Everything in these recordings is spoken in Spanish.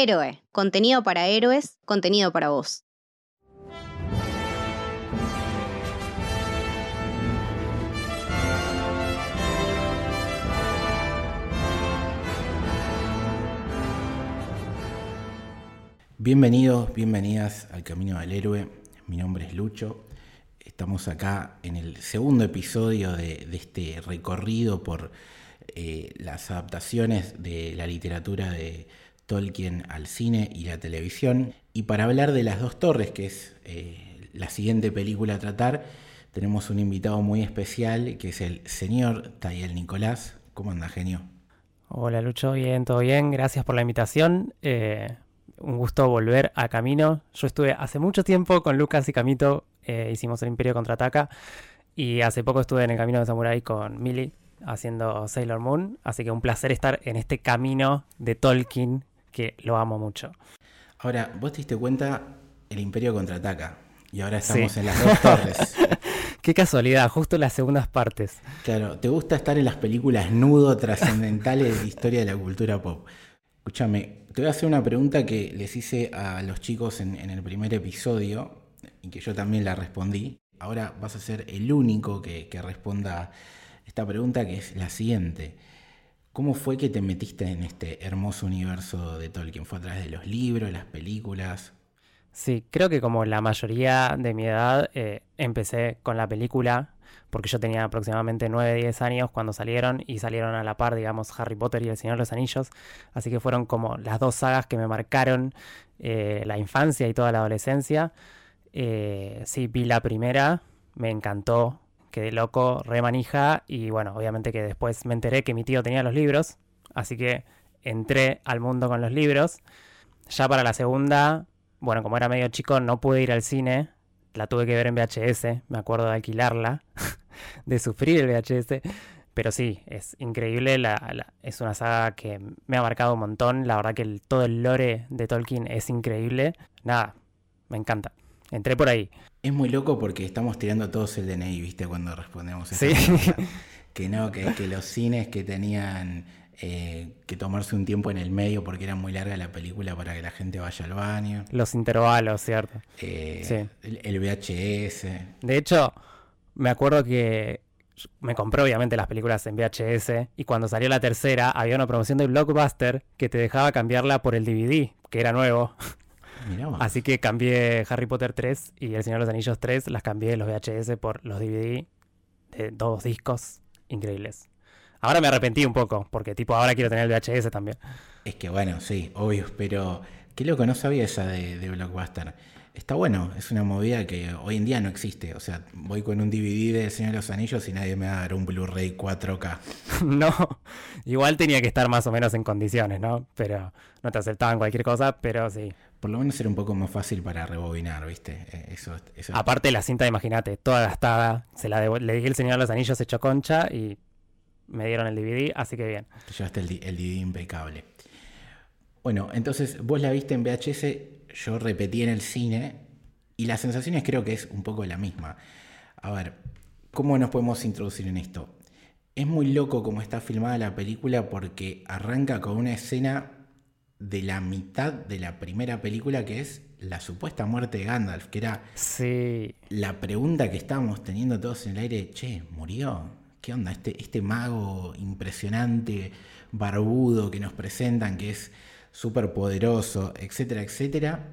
Héroe, contenido para héroes, contenido para vos. Bienvenidos, bienvenidas al Camino del Héroe. Mi nombre es Lucho. Estamos acá en el segundo episodio de, este recorrido por eh, las adaptaciones de la literatura de Tolkien al cine y la televisión. Y para hablar de Las dos torres, que es eh, la siguiente película a tratar, tenemos un invitado muy especial que es el señor Tayel Nicolás. ¿Cómo anda, genio? Hola Lucho, bien, todo bien, gracias por la invitación. Eh, un gusto volver a Camino. Yo estuve hace mucho tiempo con Lucas y Camito, eh, hicimos el Imperio Contraataca, y hace poco estuve en el Camino de Samurai con Millie haciendo Sailor Moon, así que un placer estar en este camino de Tolkien que lo amo mucho. Ahora, vos te diste cuenta, el Imperio contraataca. Y ahora estamos en las dos torres. Qué casualidad, justo en las segundas partes. Claro, ¿te gusta estar en las películas nudo trascendentales de historia de la cultura pop? Escúchame, te voy a hacer una pregunta que les hice a los chicos en, en, el primer episodio y que yo también la respondí. Ahora vas a ser el único que, que responda esta pregunta que es la siguiente. ¿Cómo fue que te metiste en este hermoso universo de Tolkien? ¿Fue a través de los libros, las películas? Sí, creo que como la mayoría de mi edad eh, empecé con la película, porque yo tenía aproximadamente 9, 10 años cuando salieron y salieron a la par, digamos, Harry Potter y El Señor de los Anillos, así que fueron como las dos sagas que me marcaron eh, la infancia y toda la adolescencia. Eh, sí, vi la primera, me encantó, quedé loco, re manija y bueno, obviamente que después me enteré que mi tío tenía los libros, así que entré al mundo con los libros. Ya para la segunda, bueno, como era medio chico, no pude ir al cine, la tuve que ver en VHS, me acuerdo de alquilarla, de sufrir el VHS, pero sí, es increíble, es una saga que me ha marcado un montón, la verdad que todo el lore de Tolkien es increíble, nada, me encanta. Entré por ahí. Es muy loco porque estamos tirando todos el DNI, ¿viste? Cuando respondemos Sí. Que no, que, los cines que tenían eh, que tomarse un tiempo en el medio porque era muy larga la película para que la gente vaya al baño. Los intervalos, ¿cierto? Eh, sí. el, VHS. De hecho, me acuerdo que me compré obviamente las películas en VHS y cuando salió la tercera había una promoción de Blockbuster que te dejaba cambiarla por el DVD, que era nuevo. Así que cambié Harry Potter 3 y El Señor de los Anillos 3, las cambié los VHS por los DVD de dos discos increíbles. Ahora me arrepentí un poco, porque tipo ahora quiero tener el VHS también. Es que bueno, sí, obvio, pero qué loco, no sabía esa de, de Blockbuster. Está bueno, es una movida que hoy en día no existe. O sea, voy con un DVD de Señor de los Anillos y nadie me va a dar un Blu-ray 4K. no, igual tenía que estar más o menos en condiciones, ¿no? Pero no te aceptaban cualquier cosa, pero sí. Por lo menos era un poco más fácil para rebobinar, ¿viste? Eh, eso, Aparte la cinta, imagínate, toda gastada. Se la le dije el Señor de los Anillos hecho concha y me dieron el DVD, así que bien. Te llevaste el, el DVD impecable. Bueno, entonces vos la viste en VHS yo repetí en el cine y las sensaciones creo que es un poco la misma. A ver, ¿cómo nos podemos introducir en esto? Es muy loco como está filmada la película porque arranca con una escena de la mitad de la primera película que es la supuesta muerte de Gandalf, que era sí. la pregunta que estábamos teniendo todos en el aire, che, ¿murió? ¿Qué onda? Este, este mago impresionante, barbudo que nos presentan, que es súper poderoso, etcétera, etcétera.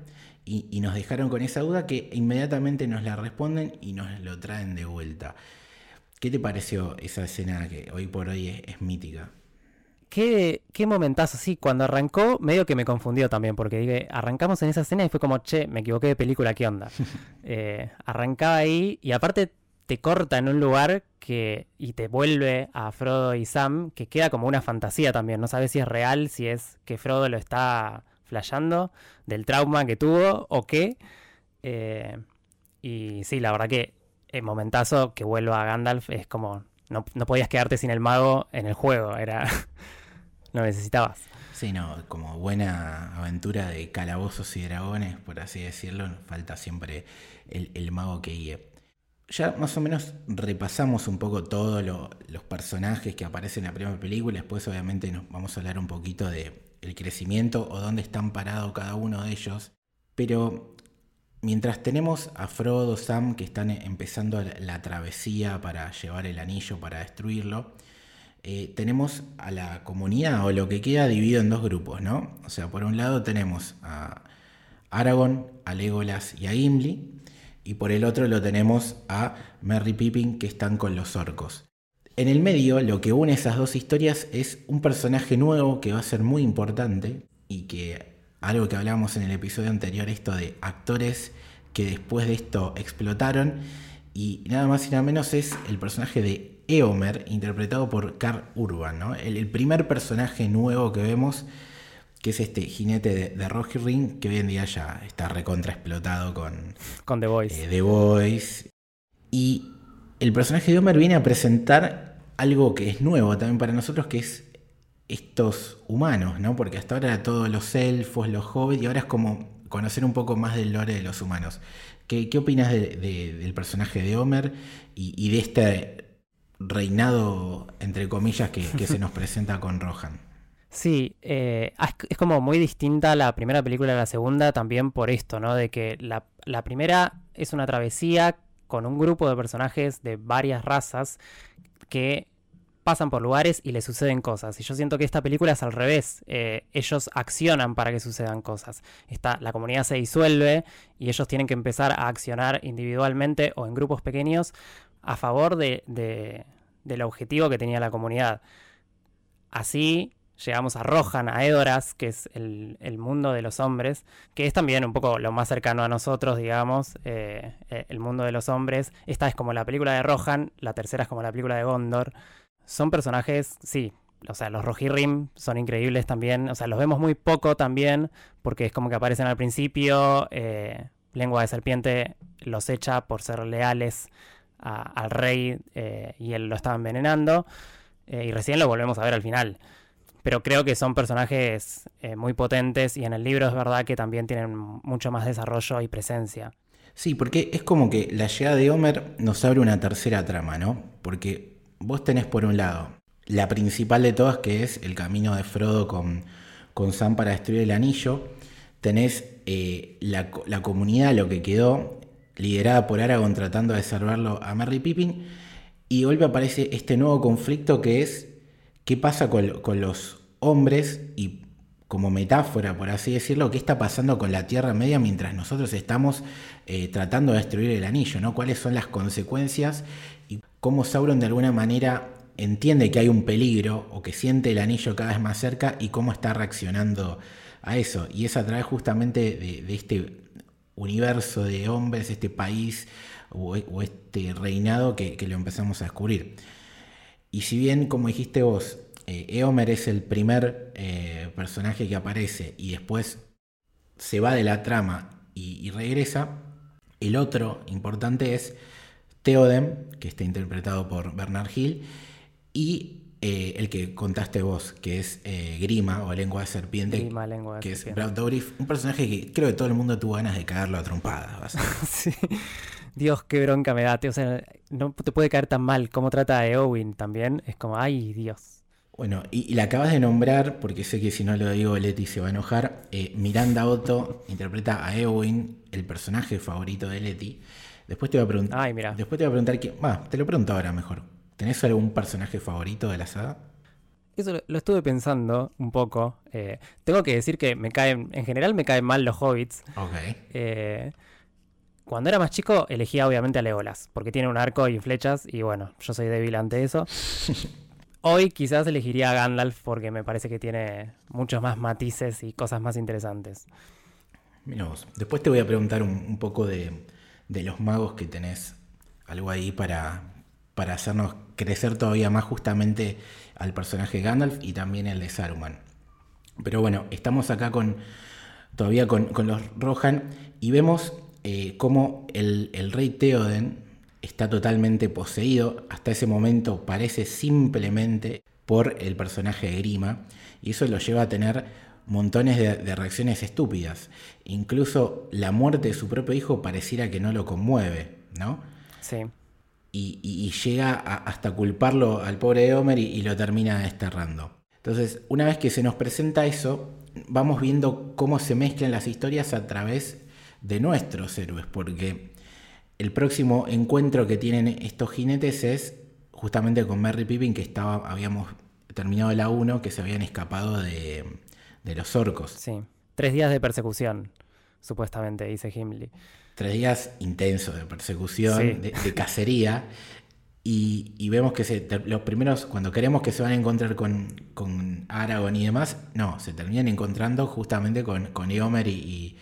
Y, nos dejaron con esa duda que inmediatamente nos la responden y nos lo traen de vuelta. ¿Qué te pareció esa escena que hoy por hoy es, mítica? Qué, qué, momentazo, sí, cuando arrancó medio que me confundió también, porque dije, arrancamos en esa escena y fue como, che, me equivoqué de película, ¿qué onda? eh, arrancaba ahí y aparte te corta en un lugar que y te vuelve a Frodo y Sam, que queda como una fantasía también. No sabes si es real, si es que Frodo lo está flayando del trauma que tuvo o qué. Eh, y sí, la verdad que el momentazo que vuelva a Gandalf es como. No, podías quedarte sin el mago en el juego, era. lo necesitabas. Sí, no, como buena aventura de calabozos y dragones, por así decirlo, falta siempre el, el mago que guíe ya más o menos repasamos un poco todos los personajes que aparecen en la primera película. Después, obviamente, nos vamos a hablar un poquito de crecimiento o dónde están parados cada uno de ellos. Pero mientras tenemos a Frodo, Sam, que están empezando la travesía para llevar el anillo, para destruirlo, eh, tenemos a la comunidad o lo que queda dividido en dos grupos, ¿no? O sea, por un lado tenemos a Aragorn, a Legolas y a Gimli, y por el otro lo tenemos a Merry Pippin que están con los orcos. En el medio, lo que une esas dos historias es un personaje nuevo que va a ser muy importante y que algo que hablábamos en el episodio anterior, esto de actores que después de esto explotaron y nada más y nada menos es el personaje de Eomer, interpretado por Carl Urban, ¿no? el, primer personaje nuevo que vemos que es este jinete de, de Rocky Ring, que hoy en día ya está recontra explotado con, con The Voice. Eh, The Voice. Y el personaje de Homer viene a presentar algo que es nuevo también para nosotros, que es estos humanos, ¿no? Porque hasta ahora era todos los elfos, los hobbits, y ahora es como conocer un poco más del lore de los humanos. ¿Qué, qué opinas del personaje de Homer y, de este reinado, entre comillas, que, que se nos presenta con Rohan? Sí, eh, es como muy distinta la primera película a la segunda también por esto, ¿no? De que la, la, primera es una travesía con un grupo de personajes de varias razas que pasan por lugares y les suceden cosas. Y yo siento que esta película es al revés. Eh, ellos accionan para que sucedan cosas. Está, la comunidad se disuelve y ellos tienen que empezar a accionar individualmente o en grupos pequeños a favor de, de, del objetivo que tenía la comunidad. Así llegamos a Rohan, a Edoras, que es el, mundo de los hombres, que es también un poco lo más cercano a nosotros, digamos, eh, eh, el mundo de los hombres. Esta es como la película de Rohan, la tercera es como la película de Gondor. Son personajes, sí, o sea, los Rohirrim son increíbles también, o sea, los vemos muy poco también, porque es como que aparecen al principio, eh, Lengua de Serpiente los echa por ser leales al rey y él lo estaba envenenando, y recién lo volvemos a ver al final pero creo que son personajes eh, muy potentes y en el libro es verdad que también tienen mucho más desarrollo y presencia. Sí, porque es como que la llegada de Homer nos abre una tercera trama, ¿no? Porque vos tenés por un lado la principal de todas, que es el camino de Frodo con, con Sam para destruir el anillo. Tenés eh, la, la, comunidad, lo que quedó, liderada por Aragorn tratando de salvarlo a Merry Pippin. Y vuelve aparece este nuevo conflicto que es qué pasa con, los hombres y como metáfora, por así decirlo, qué está pasando con la Tierra Media mientras nosotros estamos eh, tratando de destruir el anillo, ¿no? ¿Cuáles son las consecuencias cómo Sauron de alguna manera entiende que hay un peligro o que siente el anillo cada vez más cerca y cómo está reaccionando a eso? Y es a través justamente de, este universo de hombres, este país o, este reinado que lo empezamos a descubrir. Y si bien, como dijiste vos, eh, Eomer es el primer eh, personaje que aparece y después se va de la trama y, regresa, el otro importante es Theoden, que está interpretado por Bernard Hill, y eh, el que contaste vos, que es Grima o Lengua de Serpiente, Grima, lengua de que es Brad Dourif, un personaje que creo que todo el mundo tuvo ganas de cagarlo a trompadas. sí. Dios, qué bronca me da. O sea, no te puede caer tan mal. como trata a Eowyn también. Es como, ay, Dios. Bueno, y, la acabas de nombrar, porque sé que si no lo digo Leti se va a enojar. Eh, Miranda Otto interpreta a Eowyn, el personaje favorito de Leti. Después te voy a preguntar. Ay, mira. Después te voy a preguntar quién. te lo pregunto ahora mejor. ¿Tenés algún personaje favorito de la saga? Eso lo, estuve pensando un poco. Eh, tengo que decir que me caen, en general me caen mal los hobbits. Ok. Eh, cuando era más chico, elegía obviamente a Legolas, porque tiene un arco y flechas, y bueno, yo soy débil ante eso. Hoy quizás elegiría a Gandalf porque me parece que tiene muchos más matices y cosas más interesantes. Mira Después te voy a preguntar un, poco de, los magos que tenés. Algo ahí para, para hacernos crecer todavía más justamente al personaje Gandalf y también el de Saruman. Pero bueno, estamos acá con todavía con, con los Rohan y vemos eh, cómo el, rey Theoden está totalmente poseído, hasta ese momento parece simplemente por el personaje de Grima, y eso lo lleva a tener montones de, reacciones estúpidas. Incluso la muerte de su propio hijo pareciera que no lo conmueve, ¿no? Sí. Y, llega hasta culparlo al pobre Homer y, lo termina desterrando. Entonces, una vez que se nos presenta eso, vamos viendo cómo se mezclan las historias a través de nuestros héroes, porque el próximo encuentro que tienen estos jinetes es justamente con Merry Pippin, que estaba, habíamos terminado la 1, que se habían escapado de, los orcos. Sí, tres días de persecución, supuestamente, dice Himli. Tres días intensos de persecución, de, cacería. Y, vemos que los primeros, cuando queremos que se van a encontrar con, con Aragorn y demás, no, se terminan encontrando justamente con, con Eomer y,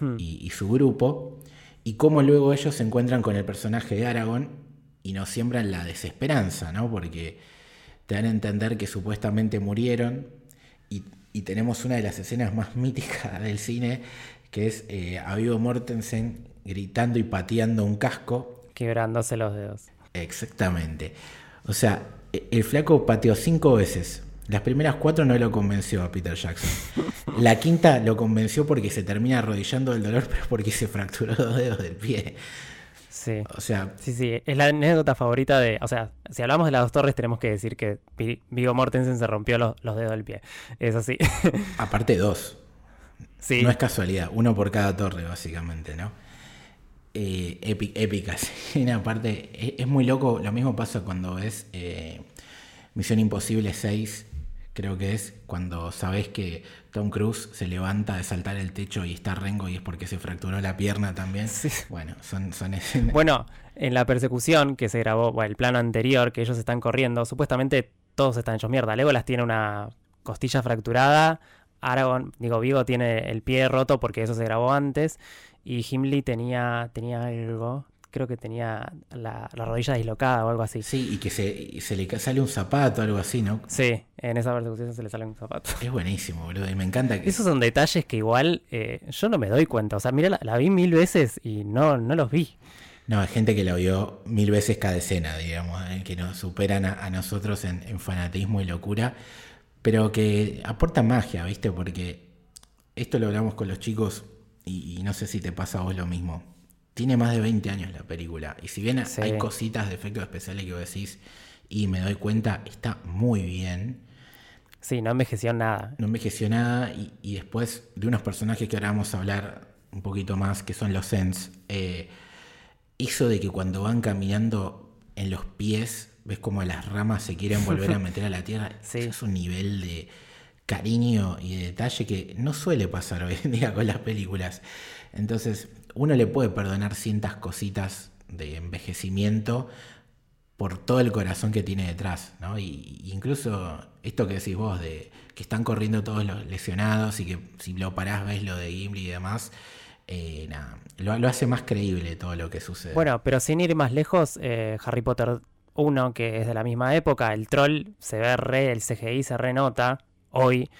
hmm. y, su grupo. Y cómo luego ellos se encuentran con el personaje de Aragorn y nos siembran la desesperanza, ¿no? Porque te dan a entender que supuestamente murieron y, tenemos una de las escenas más míticas del cine, que es eh, a Vivo Mortensen gritando y pateando un casco. Quebrándose los dedos. Exactamente. O sea, e, el flaco pateó cinco veces. Las primeras cuatro no lo convenció a Peter Jackson. La quinta lo convenció porque se termina arrodillando del dolor, pero porque se fracturó los dedos del pie. Sí. O sea. Sí, sí. Es la anécdota favorita de. O sea, si hablamos de las dos torres, tenemos que decir que Vigo Mortensen se rompió los, dedos del pie. Es así. Aparte, dos. Sí. No es casualidad. Uno por cada torre, básicamente, ¿no? Eh, épica Aparte, es, muy loco. Lo mismo pasa cuando es eh, Misión Imposible 6 creo que es cuando sabes que Tom Cruise se levanta de saltar el techo y está rengo y es porque se fracturó la pierna también. Bueno, son, son Bueno, en la persecución que se grabó, bueno, el plano anterior que ellos están corriendo, supuestamente todos están hechos mierda. Legolas tiene una costilla fracturada, Aragorn, digo, Vigo tiene el pie roto porque eso se grabó antes y Gimli tenía, tenía algo, creo que tenía la, rodilla dislocada o algo así. Sí, y que se, se le sale un zapato, algo así, ¿no? Sí, en esa persecución se le sale un zapato. Es buenísimo, boludo, y me encanta que... Esos son detalles que igual eh, yo no me doy cuenta. O sea, mira, la, vi mil veces y no, no los vi. No, hay gente que la vio mil veces cada escena, digamos, eh, que nos superan a, nosotros en, fanatismo y locura, pero que aporta magia, ¿viste? Porque esto lo hablamos con los chicos y no sé si te pasa a vos lo mismo tiene más de 20 años la película. Y si bien hay cositas de efectos especiales que vos decís y me doy cuenta, está muy bien. Sí, no envejeció nada. No envejeció nada. Y, después de unos personajes que ahora vamos a hablar un poquito más, que son los Sens, eh, eso de que cuando van caminando en los pies, ves como las ramas se quieren volver a meter a la tierra. es un nivel de cariño y de detalle que no suele pasar hoy en día con las películas. Entonces, uno le puede perdonar ciertas cositas de envejecimiento por todo el corazón que tiene detrás, ¿no? Y, incluso esto que decís vos, de que están corriendo todos los lesionados y que si lo parás ves lo de Gimli y demás, eh, lo, hace más creíble todo lo que sucede. Bueno, pero sin ir más lejos, eh, Harry Potter 1, que es de la misma época, el troll se ve re, el CGI se renota hoy,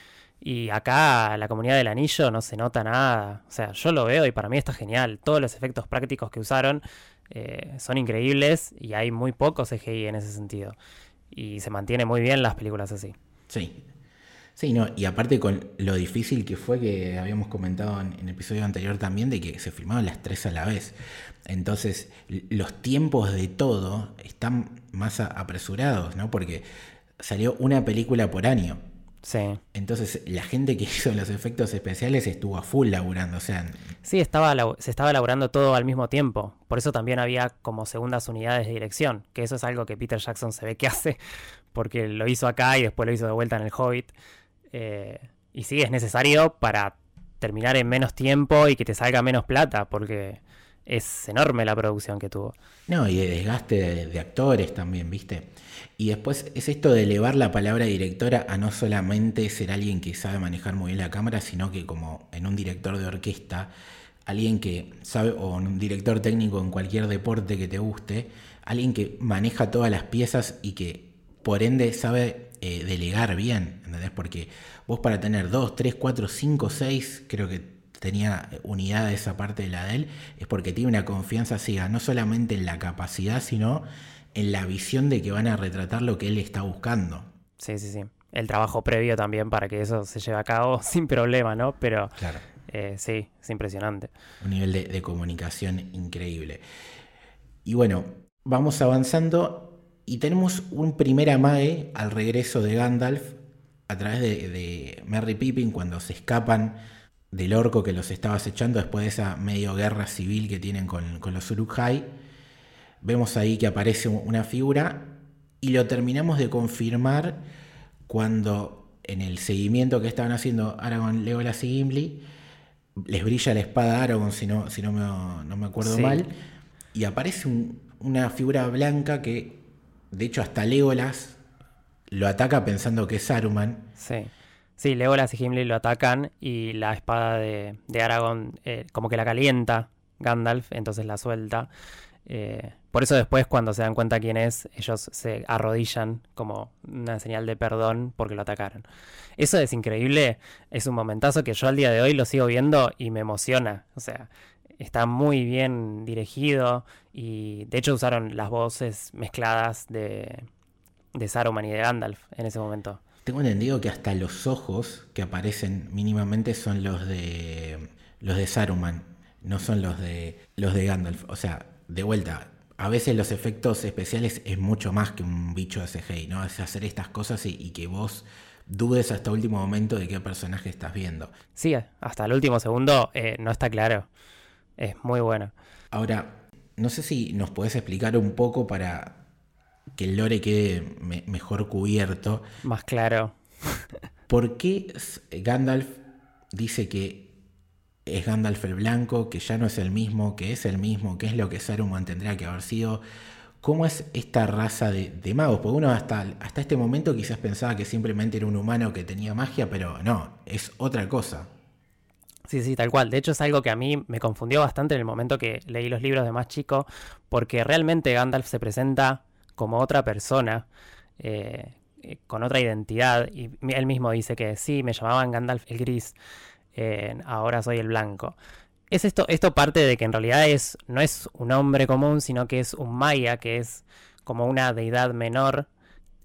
y acá la comunidad del anillo no se nota nada. O sea, yo lo veo y para mí está genial. Todos los efectos prácticos que usaron eh, son increíbles y hay muy poco CGI en ese sentido. Y se mantiene muy bien las películas así. Sí. Sí, no, y aparte con lo difícil que fue que habíamos comentado en, el episodio anterior también, de que se filmaban las tres a la vez. Entonces, los tiempos de todo están más apresurados, ¿no? Porque salió una película por año. Sí. Entonces la gente que hizo los efectos especiales estuvo a full laburando, o sea... Sí, estaba, se estaba laburando todo al mismo tiempo. Por eso también había como segundas unidades de dirección, que eso es algo que Peter Jackson se ve que hace, porque lo hizo acá y después lo hizo de vuelta en el Hobbit. Eh, y sí, es necesario para terminar en menos tiempo y que te salga menos plata, porque es enorme la producción que tuvo. No, y de desgaste de, actores también, ¿viste? Y después es esto de elevar la palabra directora a no solamente ser alguien que sabe manejar muy bien la cámara, sino que como en un director de orquesta, alguien que sabe, o un director técnico en cualquier deporte que te guste, alguien que maneja todas las piezas y que por ende sabe eh, delegar bien, ¿entendés? Porque vos para tener dos, tres, cuatro, cinco, seis, creo que tenía unidad de esa parte de la de él, es porque tiene una confianza ciega, no solamente en la capacidad, sino en la visión de que van a retratar lo que él está buscando. Sí, sí, sí. El trabajo previo también para que eso se lleve a cabo sin problema, ¿no? Pero claro. Eh, sí, es impresionante. Un nivel de, comunicación increíble. Y bueno, vamos avanzando y tenemos un primer amague al regreso de Gandalf a través de, Merry Pippin cuando se escapan del orco que los estaba acechando después de esa medio guerra civil que tienen con, los Uruk-hai. Vemos ahí que aparece una figura y lo terminamos de confirmar cuando en el seguimiento que estaban haciendo Aragorn, Legolas y Gimli, les brilla la espada Aragorn, si no, si no, me, no me acuerdo mal, y aparece una figura blanca que, de hecho, hasta Legolas lo ataca pensando que es Saruman. Sí. Sí, Legolas y Gimli lo atacan y la espada de, de Aragorn eh, como que la calienta Gandalf, entonces la suelta. Eh, por eso después cuando se dan cuenta quién es, ellos se arrodillan como una señal de perdón porque lo atacaron. Eso es increíble, es un momentazo que yo al día de hoy lo sigo viendo y me emociona. O sea, está muy bien dirigido y de hecho usaron las voces mezcladas de, de Saruman y de Gandalf en ese momento. Tengo entendido que hasta los ojos que aparecen mínimamente son los de los de Saruman, no son los de los de Gandalf. O sea, de vuelta, a veces los efectos especiales es mucho más que un bicho de CGI, ¿no? Es hacer estas cosas y, que vos dudes hasta el último momento de qué personaje estás viendo. Sí, hasta el último segundo eh, no está claro. Es muy bueno. Ahora, no sé si nos podés explicar un poco para que el lore quede mejor cubierto. Más claro. ¿Por qué Gandalf dice que es Gandalf el Blanco, que ya no es el mismo, que es el mismo, que es lo que Saruman tendría que haber sido. ¿Cómo es esta raza de, magos? Porque uno hasta, hasta este momento quizás pensaba que simplemente era un humano que tenía magia, pero no, es otra cosa. Sí, sí, tal cual. De hecho es algo que a mí me confundió bastante en el momento que leí los libros de más chico, porque realmente Gandalf se presenta como otra persona, eh, eh, con otra identidad, y él mismo dice que sí, me llamaban Gandalf el Gris ahora soy el blanco. Es esto, esto parte de que en realidad es, no es un hombre común, sino que es un maya, que es como una deidad menor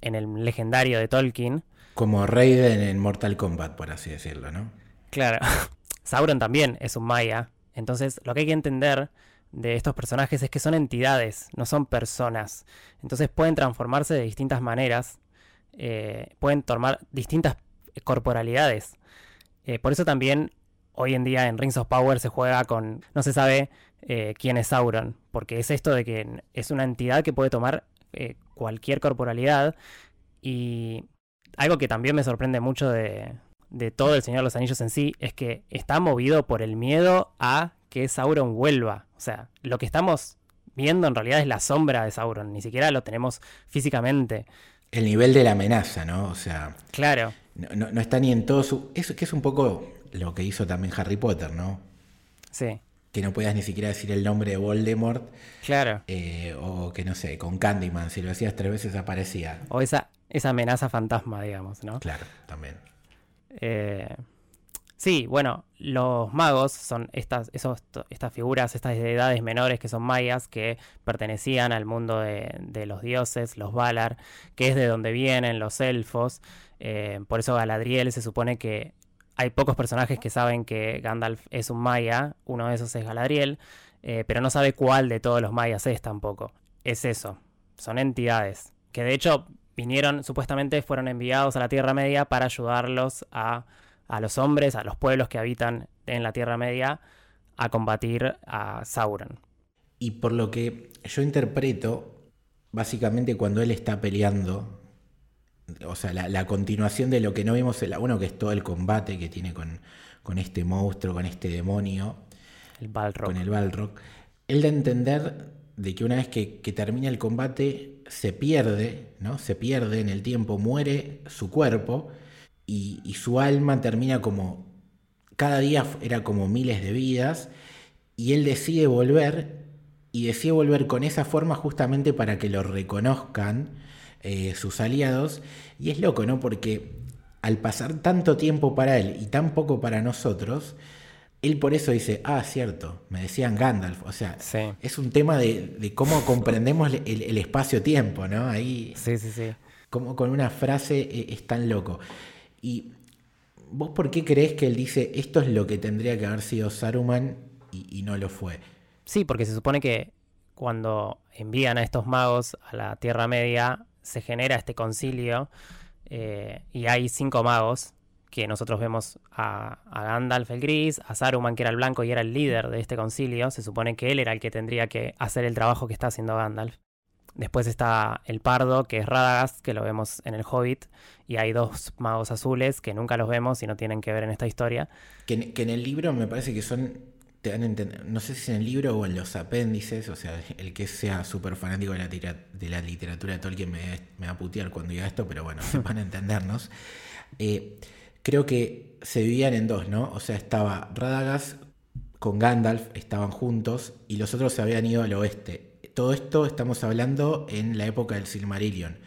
en el legendario de Tolkien. Como Raiden en Mortal Kombat, por así decirlo, ¿no? Claro. Sauron también es un maya. Entonces, lo que hay que entender de estos personajes es que son entidades, no son personas. Entonces pueden transformarse de distintas maneras, eh, pueden tomar distintas corporalidades. Eh, por eso también hoy en día en Rings of Power se juega con. No se sabe eh, quién es Sauron, porque es esto de que es una entidad que puede tomar cualquier corporalidad. Y algo que también me sorprende mucho de, de todo el Señor de los Anillos en sí es que está movido por el miedo a que Sauron vuelva. O sea, lo que estamos viendo en realidad es la sombra de Sauron, ni siquiera lo tenemos físicamente. El nivel de la amenaza, ¿no? O sea. Claro. No, está ni en todo su. Eso que es un poco lo que hizo también Harry Potter, ¿no? Sí. Que no puedas ni siquiera decir el nombre de Voldemort. Claro. Eh, o que no sé, con Candyman, si lo decías tres veces aparecía. O esa, esa amenaza fantasma, digamos, ¿no? Claro, también. Eh, sí, bueno, los magos son estas, esos, estas figuras, estas deidades menores que son mayas, que pertenecían al mundo de, los dioses, los Valar, que es de donde vienen los elfos. Eh, por eso Galadriel se supone que hay pocos personajes que saben que Gandalf es un maya, uno de esos es Galadriel, eh, pero no sabe cuál de todos los mayas es tampoco. Es eso, son entidades que de hecho vinieron, supuestamente fueron enviados a la Tierra Media para ayudarlos a, a los hombres, a los pueblos que habitan en la Tierra Media, a combatir a Sauron. Y por lo que yo interpreto, básicamente cuando él está peleando o sea, la, continuación de lo que no vimos en la 1, que es todo el combate que tiene con, este monstruo, con este demonio. El Balrog. Con el Balrog. Él da a entender de que una vez que, termina el combate se pierde, ¿no? Se pierde en el tiempo, muere su cuerpo y, y su alma termina como... Cada día era como miles de vidas y él decide volver y decide volver con esa forma justamente para que lo reconozcan eh, sus aliados. Y es loco, ¿no? Porque al pasar tanto tiempo para él y tan poco para nosotros, él por eso dice, ah, cierto, me decían Gandalf. O sea, es un tema de, cómo comprendemos el, espacio-tiempo, ¿no? Ahí, sí, sí, sí. Como con una frase eh, es tan loco. Y vos, ¿por qué crees que él dice, esto es lo que tendría que haber sido Saruman y, no lo fue? Sí, porque se supone que cuando envían a estos magos a la Tierra Media, se genera este concilio Eh, y hay cinco magos que nosotros vemos a, a, Gandalf el gris, a Saruman que era el blanco y era el líder de este concilio. Se supone que él era el que tendría que hacer el trabajo que está haciendo Gandalf. Después está el pardo, que es Radagast, que lo vemos en el Hobbit. Y hay dos magos azules que nunca los vemos y no tienen que ver en esta historia. Que, en el libro me parece que son te dan no sé si en el libro o en los apéndices, o sea, el que sea súper fanático de la, de la literatura de Tolkien me, me va a putear cuando diga esto, pero bueno, van a entendernos. Eh, creo que se vivían en dos, ¿no? O sea, estaba Radagast con Gandalf, estaban juntos, y los otros se habían ido al oeste. Todo esto estamos hablando en la época del Silmarillion.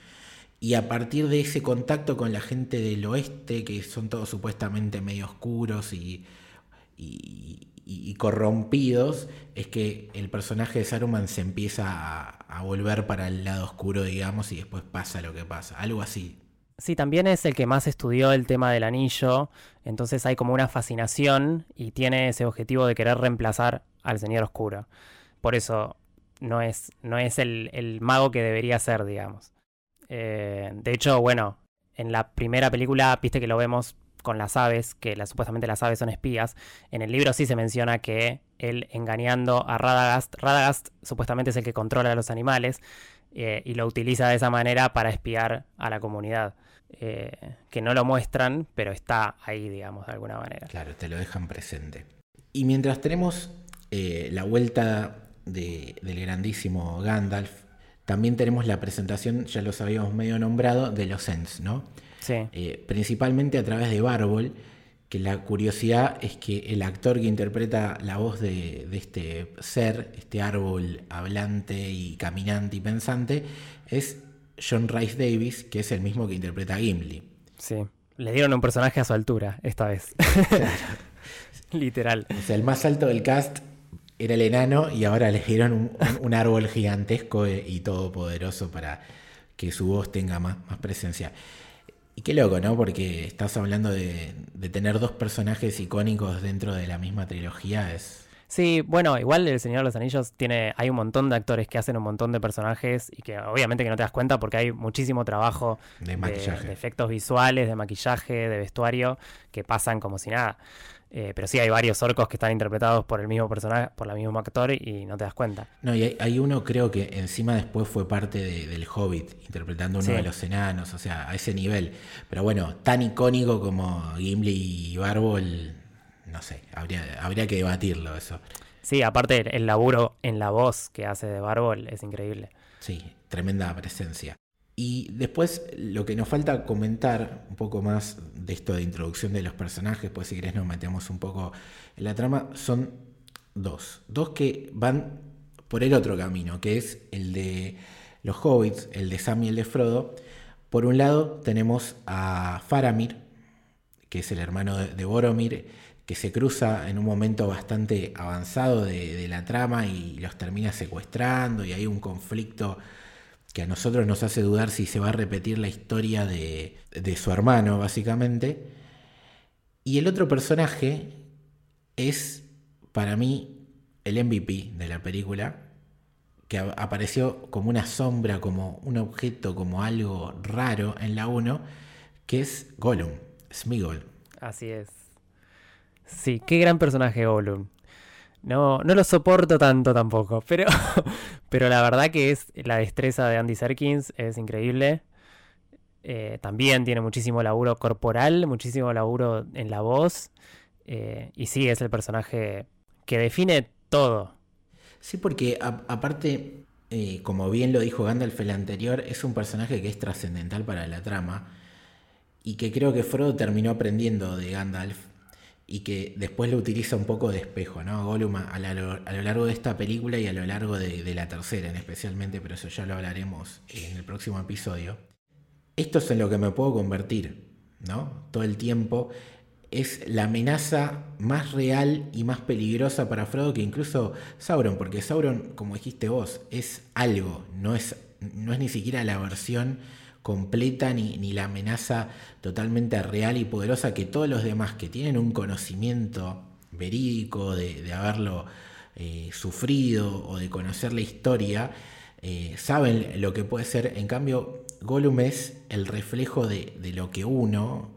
Y a partir de ese contacto con la gente del oeste, que son todos supuestamente medio oscuros y, y, corrompidos, es que el personaje de Saruman se empieza a, a, volver para el lado oscuro, digamos, y después pasa lo que pasa. Algo así. Sí, también es el que más estudió el tema del anillo, entonces hay como una fascinación y tiene ese objetivo de querer reemplazar al Señor Oscuro. Por eso no es, no es el, mago que debería ser, digamos. Eh, de hecho, bueno, en la primera película, viste que lo vemos con las aves, que supuestamente las aves son espías. En el libro sí se menciona que él engañando a Radagast, Radagast supuestamente es el que controla a los animales eh, y lo utiliza de esa manera para espiar a la comunidad. Eh, que no lo muestran, pero está ahí, digamos, de alguna manera. Claro, te lo dejan presente. Y mientras tenemos la vuelta del grandísimo Gandalf, también tenemos la presentación, ya los habíamos medio nombrado, de los Ents, ¿no? Sí. Eh, principalmente a través de Barbol, que la curiosidad es que el actor que interpreta la voz de, de este ser, este árbol hablante y caminante y pensante, es John Rice Davis, que es el mismo que interpreta a Gimli. Sí, le dieron un personaje a su altura esta vez. Literal. O sea, el más alto del cast era el enano y ahora le dieron un, árbol gigantesco y todopoderoso para que su voz tenga más, más, presencia. Y qué loco, ¿no? Porque estás hablando de, de tener dos personajes icónicos dentro de la misma trilogía, es, Sí, bueno, igual El Señor de los Anillos tiene, hay un montón de actores que hacen un montón de personajes y que obviamente que no te das cuenta porque hay muchísimo trabajo de, maquillaje. de, efectos visuales, de maquillaje, de vestuario, que pasan como si nada. Eh, pero sí hay varios orcos que están interpretados por el mismo personaje, por el mismo actor y no te das cuenta. No, y hay, uno creo que encima después fue parte del Hobbit, interpretando uno de los enanos, o sea, a ese nivel. Pero bueno, tan icónico como Gimli y Barbol no sé, habría, habría que debatirlo eso. Sí, aparte el laburo en la voz que hace de Barbol es increíble. Sí, tremenda presencia. Y después lo que nos falta comentar un poco más de esto de introducción de los personajes, pues si querés nos metemos un poco en la trama, son dos. Dos que van por el otro camino, que es el de los hobbits, el de Sam y el de Frodo. Por un lado tenemos a Faramir, que es el hermano de Boromir, que se cruza en un momento bastante avanzado de, la trama y los termina secuestrando y hay un conflicto que a nosotros nos hace dudar si se va a repetir la historia de, su hermano, básicamente. Y el otro personaje es, para mí, el MVP de la película, que apareció como una sombra, como un objeto, como algo raro en la 1, que es Gollum, Smigol. Así es. Sí, qué gran personaje Gollum. No, no lo soporto tanto tampoco, pero, pero la verdad que es la destreza de Andy Serkins es increíble. Eh, también tiene muchísimo laburo corporal, muchísimo laburo en la voz. Eh, y sí, es el personaje que define todo. Sí, porque aparte, eh, como bien lo dijo Gandalf el anterior, es un personaje que es trascendental para la trama. Y que creo que Frodo terminó aprendiendo de Gandalf y que después lo utiliza un poco de espejo, ¿no? Gollum a, lo largo de esta película y a lo largo de, la tercera, especialmente, pero eso ya lo hablaremos en el próximo episodio. Esto es en lo que me puedo convertir, ¿no? Todo el tiempo es la amenaza más real y más peligrosa para Frodo que incluso Sauron, porque Sauron, como dijiste vos, es algo, no es, no es ni siquiera la versión completa ni, ni, la amenaza totalmente real y poderosa que todos los demás que tienen un conocimiento verídico de, haberlo eh, sufrido o de conocer la historia, eh, saben lo que puede ser. En cambio, Gollum es el reflejo de, lo que uno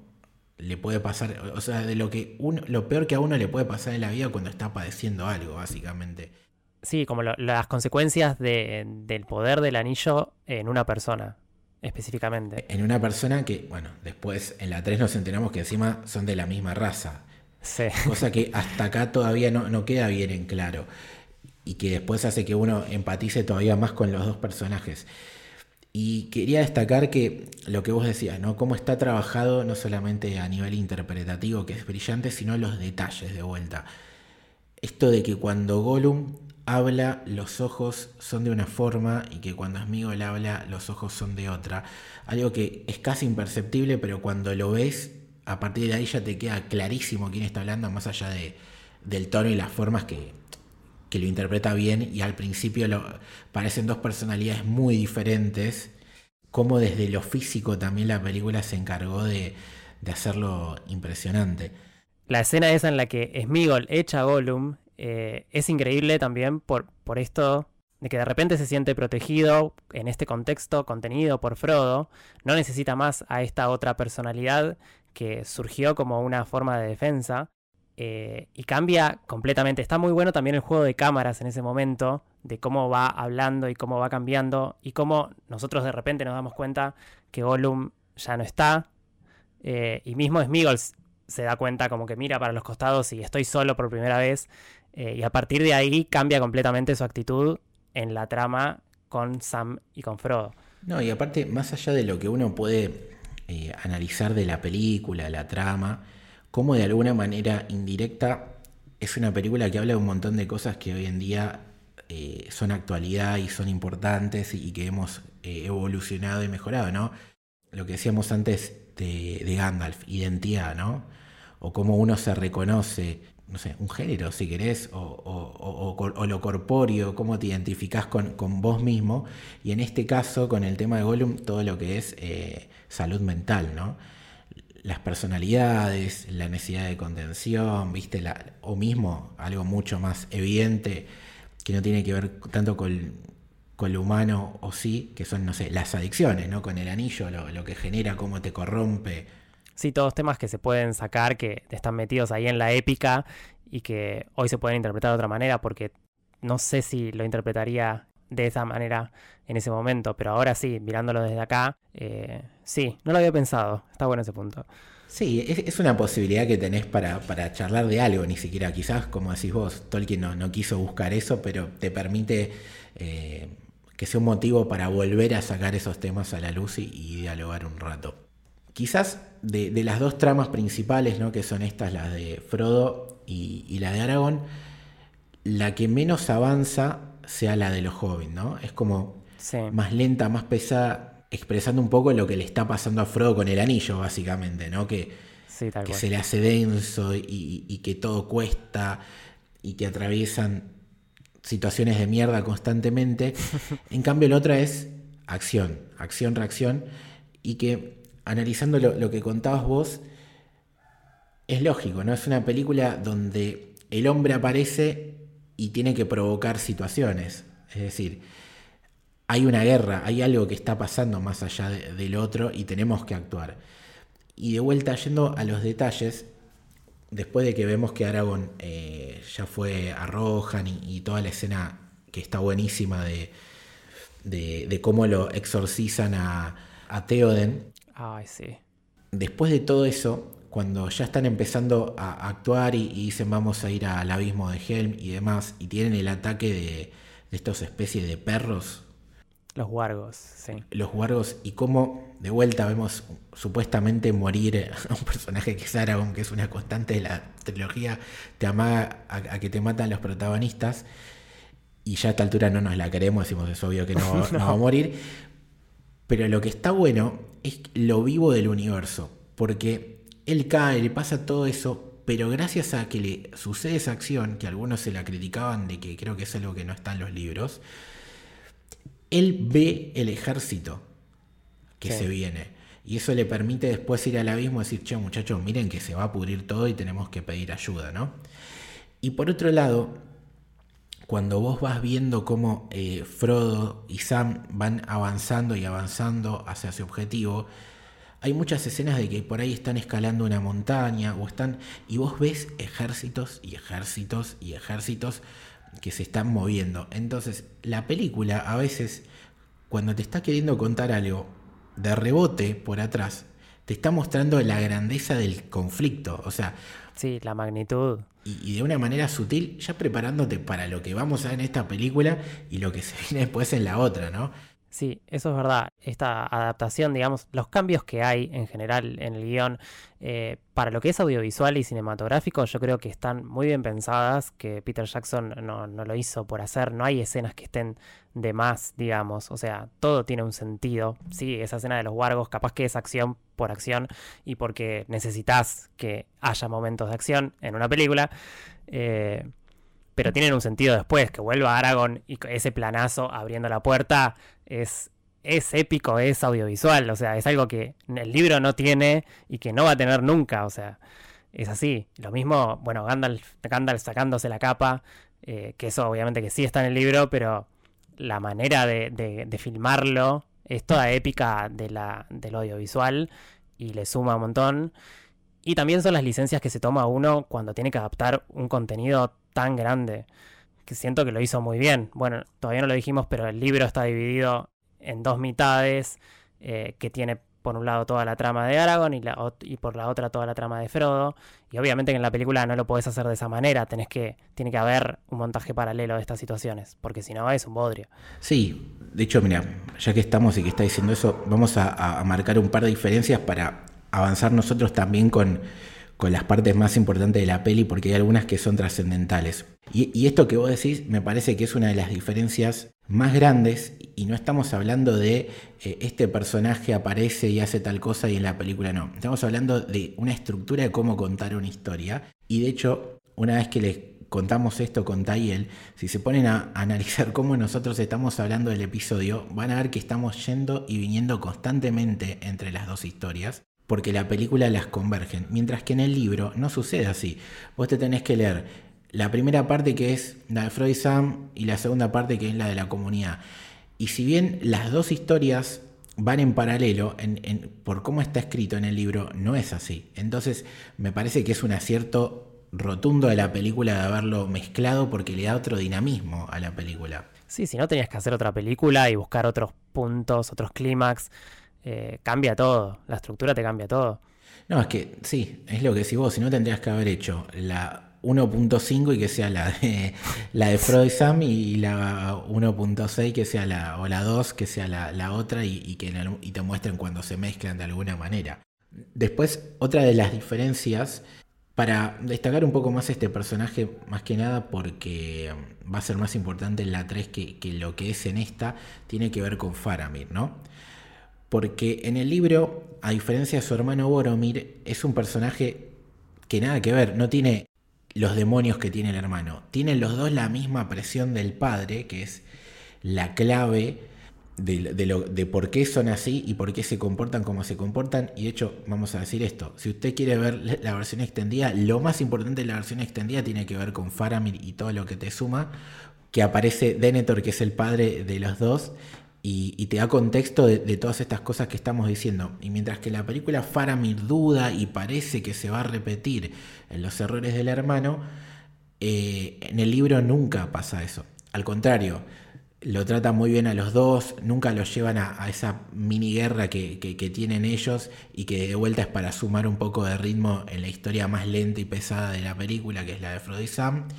le puede pasar, o sea, de lo que uno, lo peor que a uno le puede pasar en la vida cuando está padeciendo algo, básicamente. Sí, como las consecuencias del poder del anillo en una persona, específicamente. En una persona que, bueno, después en la 3 nos enteramos que encima son de la misma raza. Sí. Cosa que hasta acá todavía no, no queda bien en claro y que después hace que uno empatice todavía más con los dos personajes. Y quería destacar que lo que vos decías, ¿no? Cómo está trabajado no solamente a nivel interpretativo, que es brillante, sino los detalles de vuelta. Esto de que cuando Gollum habla, los ojos son de una forma y que cuando Smigol habla, los ojos son de otra. Algo que es casi imperceptible, pero cuando lo ves, a partir de ahí ya te queda clarísimo quién está hablando, más allá de, del tono y las formas que, que lo interpreta bien y al principio lo, parecen dos personalidades muy diferentes, como desde lo físico también la película se encargó de, hacerlo impresionante. La escena esa en la que Smigol echa a Gollum eh, es increíble también por, por esto de que de repente se siente protegido en este contexto contenido por Frodo, no necesita más a esta otra personalidad que surgió como una forma de defensa, eh, y cambia completamente. Está muy bueno también el juego de cámaras en ese momento, de cómo va hablando y cómo va cambiando, y cómo nosotros de repente nos damos cuenta que Gollum ya no está, eh, y mismo Smigol se da cuenta como que mira para los costados y estoy solo por primera vez, eh, y a partir de ahí cambia completamente su actitud en la trama con Sam y con Frodo. No, y aparte, más allá de lo que uno puede analizar de la película, la trama, cómo de alguna manera indirecta es una película que habla de un montón de cosas que hoy en día eh, son actualidad y son importantes y, que hemos eh, evolucionado y mejorado, ¿no? Lo que decíamos antes de, Gandalf, identidad, ¿no? O cómo uno se reconoce, no sé, un género, si querés, o, lo corpóreo, cómo te identificás con, vos mismo, y en este caso, con el tema de Gollum, todo lo que es eh, salud mental, ¿no? las personalidades, la necesidad de contención, ¿viste? O mismo algo mucho más evidente que no tiene que ver tanto con, con lo humano o sí, que son, no sé, las adicciones, ¿no? Con el anillo, lo, que genera, cómo te corrompe. Sí, todos temas que se pueden sacar, que están metidos ahí en la épica y que hoy se pueden interpretar de otra manera, porque no sé si lo interpretaría de esa manera en ese momento, pero ahora sí, mirándolo desde acá, eh, sí, no lo había pensado, está bueno ese punto. Sí, es, una posibilidad que tenés para, para, charlar de algo, ni siquiera quizás, como decís vos, Tolkien no, no quiso buscar eso, pero te permite eh, que sea un motivo para volver a sacar esos temas a la luz y, dialogar un rato. Quizás de, las dos tramas principales, ¿no? que son estas, las de Frodo y, y la de Aragón, la que menos avanza sea la de los jóvenes, ¿no? Es como más lenta, más pesada, expresando un poco lo que le está pasando a Frodo con el anillo, básicamente, ¿no? Que, que se le hace denso y, que todo cuesta y que atraviesan situaciones de mierda constantemente. en cambio, la otra es acción, acción, reacción, y que analizando lo, que contabas vos, es lógico, ¿no? Es una película donde el hombre aparece y tiene que provocar situaciones. Es decir, hay una guerra, hay algo que está pasando más allá del otro y tenemos que actuar. Y de vuelta, yendo a los detalles, después de que vemos que Aragorn eh, ya fue a Rohan y, toda la escena que está buenísima de, de, cómo lo exorcizan a, a Theoden. Ay, sí. Después de todo eso, cuando ya están empezando a actuar y, dicen vamos a ir al abismo de Helm y demás, y tienen el ataque de, de estos especies de perros. Los wargos, sí. Los wargos, y cómo de vuelta vemos supuestamente morir a un personaje que es Aragorn, que es una constante de la trilogía, te amaga a, que te matan los protagonistas, y ya a esta altura no nos la queremos, decimos es obvio que no, no va a morir. Pero lo que está bueno es lo vivo del universo, porque él cae, le pasa todo eso, pero gracias a que le sucede esa acción, que algunos se la criticaban de que creo que es algo que no está en los libros, él ve el ejército que se viene. Y eso le permite después ir al abismo y decir, che, muchachos, miren que se va a pudrir todo y tenemos que pedir ayuda, ¿no? Y por otro lado, cuando vos vas viendo cómo eh, Frodo y Sam van avanzando y avanzando hacia su objetivo, hay muchas escenas de que por ahí están escalando una montaña o están y vos ves ejércitos y ejércitos y ejércitos que se están moviendo. Entonces, la película a veces cuando te está queriendo contar algo de rebote por atrás, te está mostrando la grandeza del conflicto, o sea, sí, la magnitud y, y de una manera sutil, ya preparándote para lo que vamos a ver en esta película y lo que se viene después en la otra, ¿no? Sí, eso es verdad. Esta adaptación, digamos, los cambios que hay en general en el guion, eh, para lo que es audiovisual y cinematográfico, yo creo que están muy bien pensadas, que Peter Jackson no, lo hizo por hacer, no hay escenas que estén de más, digamos, o sea, todo tiene un sentido. Sí, esa escena de los wargos, capaz que es acción por acción y porque necesitas que haya momentos de acción en una película. Eh, pero tienen un sentido después, que vuelva Aragorn y ese planazo abriendo la puerta es, es épico, es audiovisual, o sea, es algo que el libro no tiene y que no va a tener nunca, o sea, es así. Lo mismo, bueno, Gandalf, Gandalf sacándose la capa, eh, que eso obviamente que sí está en el libro, pero la manera de, de, de filmarlo es toda épica de la, del audiovisual y le suma un montón. Y también son las licencias que se toma uno cuando tiene que adaptar un contenido tan grande. Que siento que lo hizo muy bien. Bueno, todavía no lo dijimos, pero el libro está dividido en dos mitades, eh, que tiene por un lado toda la trama de Aragorn y, por la otra toda la trama de Frodo. Y obviamente que en la película no lo podés hacer de esa manera, tenés que, tiene que haber un montaje paralelo de estas situaciones, porque si no es un bodrio. Sí, de hecho, mira, ya que estamos y que está diciendo eso, vamos a marcar un par de diferencias para avanzar nosotros también con, con, las partes más importantes de la peli, porque hay algunas que son trascendentales. Y, esto que vos decís me parece que es una de las diferencias más grandes, y no estamos hablando de eh, este personaje aparece y hace tal cosa y en la película no. Estamos hablando de una estructura de cómo contar una historia. Y de hecho, una vez que les contamos esto con Tayel, si se ponen a analizar cómo nosotros estamos hablando del episodio, van a ver que estamos yendo y viniendo constantemente entre las dos historias porque la película las convergen, mientras que en el libro no sucede así. Vos te tenés que leer la primera parte que es la de Freud Sam y la segunda parte que es la de la comunidad. Y si bien las dos historias van en paralelo, por cómo está escrito en el libro, no es así. Entonces me parece que es un acierto rotundo de la película de haberlo mezclado porque le da otro dinamismo a la película. Sí, si no tenías que hacer otra película y buscar otros puntos, otros clímax eh, cambia todo, la estructura te cambia todo. No, es que sí, es lo que decís vos, si no tendrías que haber hecho la 1.5 y que sea la de, la de Freud Sam y la 1.6 que sea la, o la 2 que sea la, la otra y, que te muestren cuando se mezclan de alguna manera. Después, otra de las diferencias, para destacar un poco más este personaje, más que nada porque va a ser más importante en la 3 que, que lo que es en esta, tiene que ver con Faramir, ¿no? Porque en el libro, a diferencia de su hermano Boromir, es un personaje que nada que ver, no tiene los demonios que tiene el hermano. Tienen los dos la misma presión del padre, que es la clave de, por qué son así y por qué se comportan como se comportan. Y de hecho, vamos a decir esto, si usted quiere ver la versión extendida, lo más importante de la versión extendida tiene que ver con Faramir y todo lo que te suma, que aparece Denethor, que es el padre de los dos, y, y, te da contexto de, todas estas cosas que estamos diciendo. Y mientras que la película Faramir duda y parece que se va a repetir en los errores del hermano, eh, en el libro nunca pasa eso. Al contrario, lo trata muy bien a los dos, nunca los llevan a, esa mini guerra que, que, que, tienen ellos y que de vuelta es para sumar un poco de ritmo en la historia más lenta y pesada de la película, que es la de Frodo y Sam.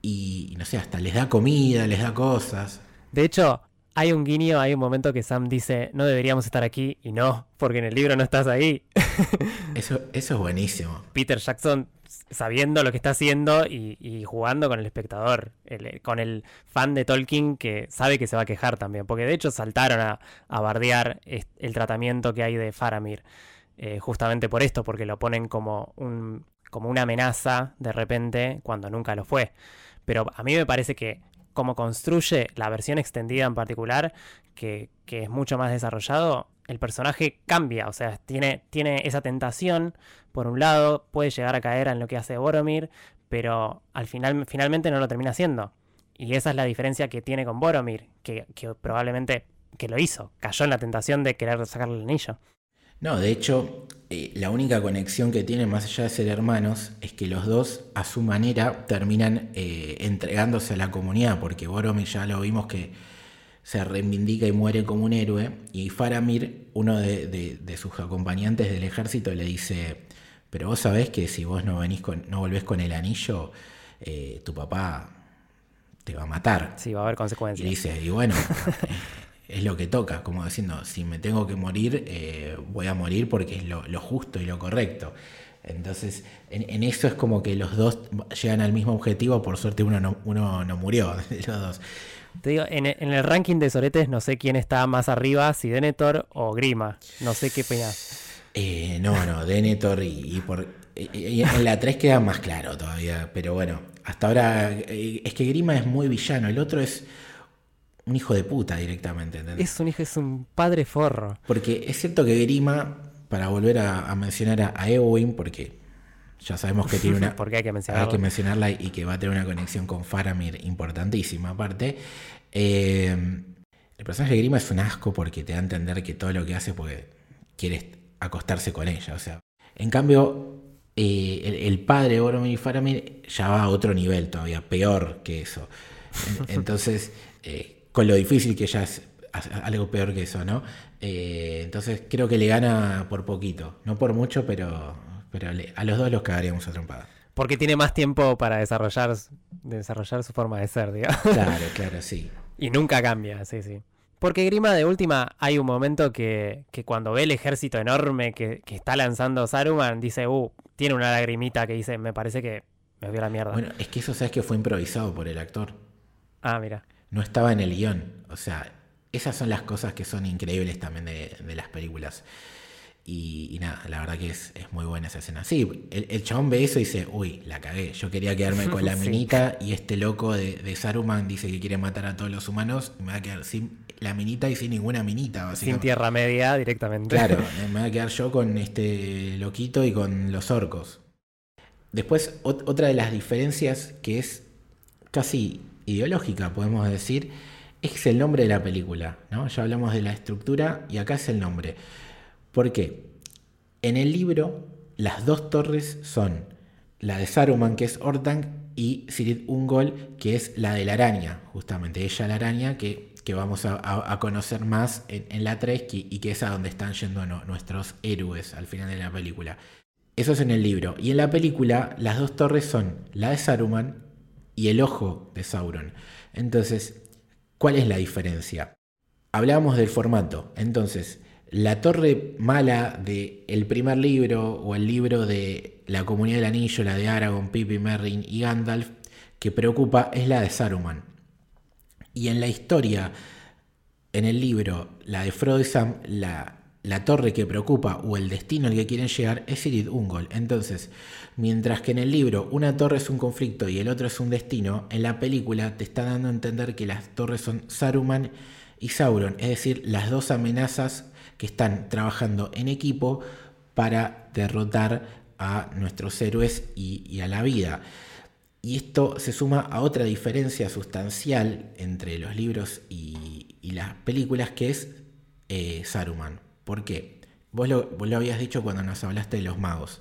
Y no sé, hasta les da comida, les da cosas. De hecho, hay un guiño, hay un momento que Sam dice, no deberíamos estar aquí, y no, porque en el libro no estás ahí. eso, eso es buenísimo. Peter Jackson sabiendo lo que está haciendo y, y jugando con el espectador, el, con el fan de Tolkien que sabe que se va a quejar también, porque de hecho saltaron a, a bardear el tratamiento que hay de Faramir, eh, justamente por esto, porque lo ponen como, un, como una amenaza de repente cuando nunca lo fue. Pero a mí me parece que como construye la versión extendida en particular, que, es mucho más desarrollado, el personaje cambia, o sea, tiene, tiene esa tentación, por un lado, puede llegar a caer en lo que hace Boromir, pero al final, finalmente no lo termina haciendo. Y esa es la diferencia que tiene con Boromir, que, que probablemente que lo hizo, cayó en la tentación de querer sacarle el anillo. No, de hecho, eh, la única conexión que tienen más allá de ser hermanos es que los dos a su manera terminan eh, entregándose a la comunidad, porque Boromir ya lo vimos que se reivindica y muere como un héroe, y Faramir, uno de, sus acompañantes del ejército, le dice, pero vos sabés que si vos no, venís con, no volvés con el anillo, eh, tu papá te va a matar. Sí, va a haber consecuencias. Y dice, y bueno, es lo que toca, como diciendo, si me tengo que morir, eh, voy a morir porque es lo, justo y lo correcto. Entonces, en, eso es como que los dos llegan al mismo objetivo, por suerte uno no, uno no murió los dos. Te digo, en, el ranking de soretes no sé quién está más arriba, si Denethor o Grima, no sé qué opinas. Eh, no, no, Denethor y, por... en la 3 queda más claro todavía, pero bueno, hasta ahora eh, es que Grima es muy villano, el otro es un hijo de puta directamente. Es un hijo, es un padre forro. Porque es cierto que Grima, para volver a, mencionar a, a, Eowyn, porque ya sabemos que tiene una. porque hay que mencionarla. Hay que mencionarla y que va a tener una conexión con Faramir importantísima, aparte. Eh, el personaje de Grima es un asco porque te da a entender que todo lo que hace es porque quiere acostarse con ella. O sea, en cambio, eh, el, padre de Boromir y Faramir ya va a otro nivel todavía, peor que eso. Entonces, eh, con lo difícil que ya es algo peor que eso, ¿no? Eh, entonces creo que le gana por poquito, no por mucho, pero, pero a los dos los cagaríamos a. Porque tiene más tiempo para desarrollar, desarrollar su forma de ser, digamos. Claro, claro, sí. y nunca cambia, sí, sí. Porque Grima de última hay un momento que, que cuando ve el ejército enorme que, que, está lanzando Saruman, dice, uh, tiene una lagrimita que dice, me parece que me vio la mierda. Bueno, es que eso sabes que fue improvisado por el actor. Ah, mira no estaba en el guion. O sea, esas son las cosas que son increíbles también de, las películas. Y, nada, la verdad que es, muy buena esa escena. Sí, el, chabón ve eso y dice, uy, la cagué. Yo quería quedarme con la minita y este loco de, Saruman dice que quiere matar a todos los humanos y me va a quedar sin la minita y sin ninguna minita. Básicamente. Sin tierra media directamente. Claro, me va a quedar yo con este loquito y con los orcos. Después, otra de las diferencias que es casi ideológica, podemos decir, es el nombre de la película. ¿no? Ya hablamos de la estructura y acá es el nombre. ¿Por qué? En el libro, las dos torres son la de Saruman, que es Orthanc, y Sirid Ungol, que es la de la araña, justamente, ella la araña, que, que vamos a, conocer más en, la 3 y que es a donde están yendo nuestros héroes al final de la película. Eso es en el libro. Y en la película, las dos torres son la de Saruman y el ojo de Sauron. Entonces, ¿cuál es la diferencia? Hablábamos del formato. Entonces, la torre mala del el primer libro o el libro de la Comunidad del Anillo, la de Aragorn, Pippin, Merrin y Gandalf, que preocupa es la de Saruman. Y en la historia, en el libro, la de Frodo y Sam, la la torre que preocupa o el destino al que quieren llegar es Irid Ungol. Entonces, mientras que en el libro una torre es un conflicto y el otro es un destino, en la película te está dando a entender que las torres son Saruman y Sauron, es decir, las dos amenazas que están trabajando en equipo para derrotar a nuestros héroes y, a la vida. Y esto se suma a otra diferencia sustancial entre los libros y, las películas, que es eh, Saruman. ¿Por qué? Vos lo, habías dicho cuando nos hablaste de los magos.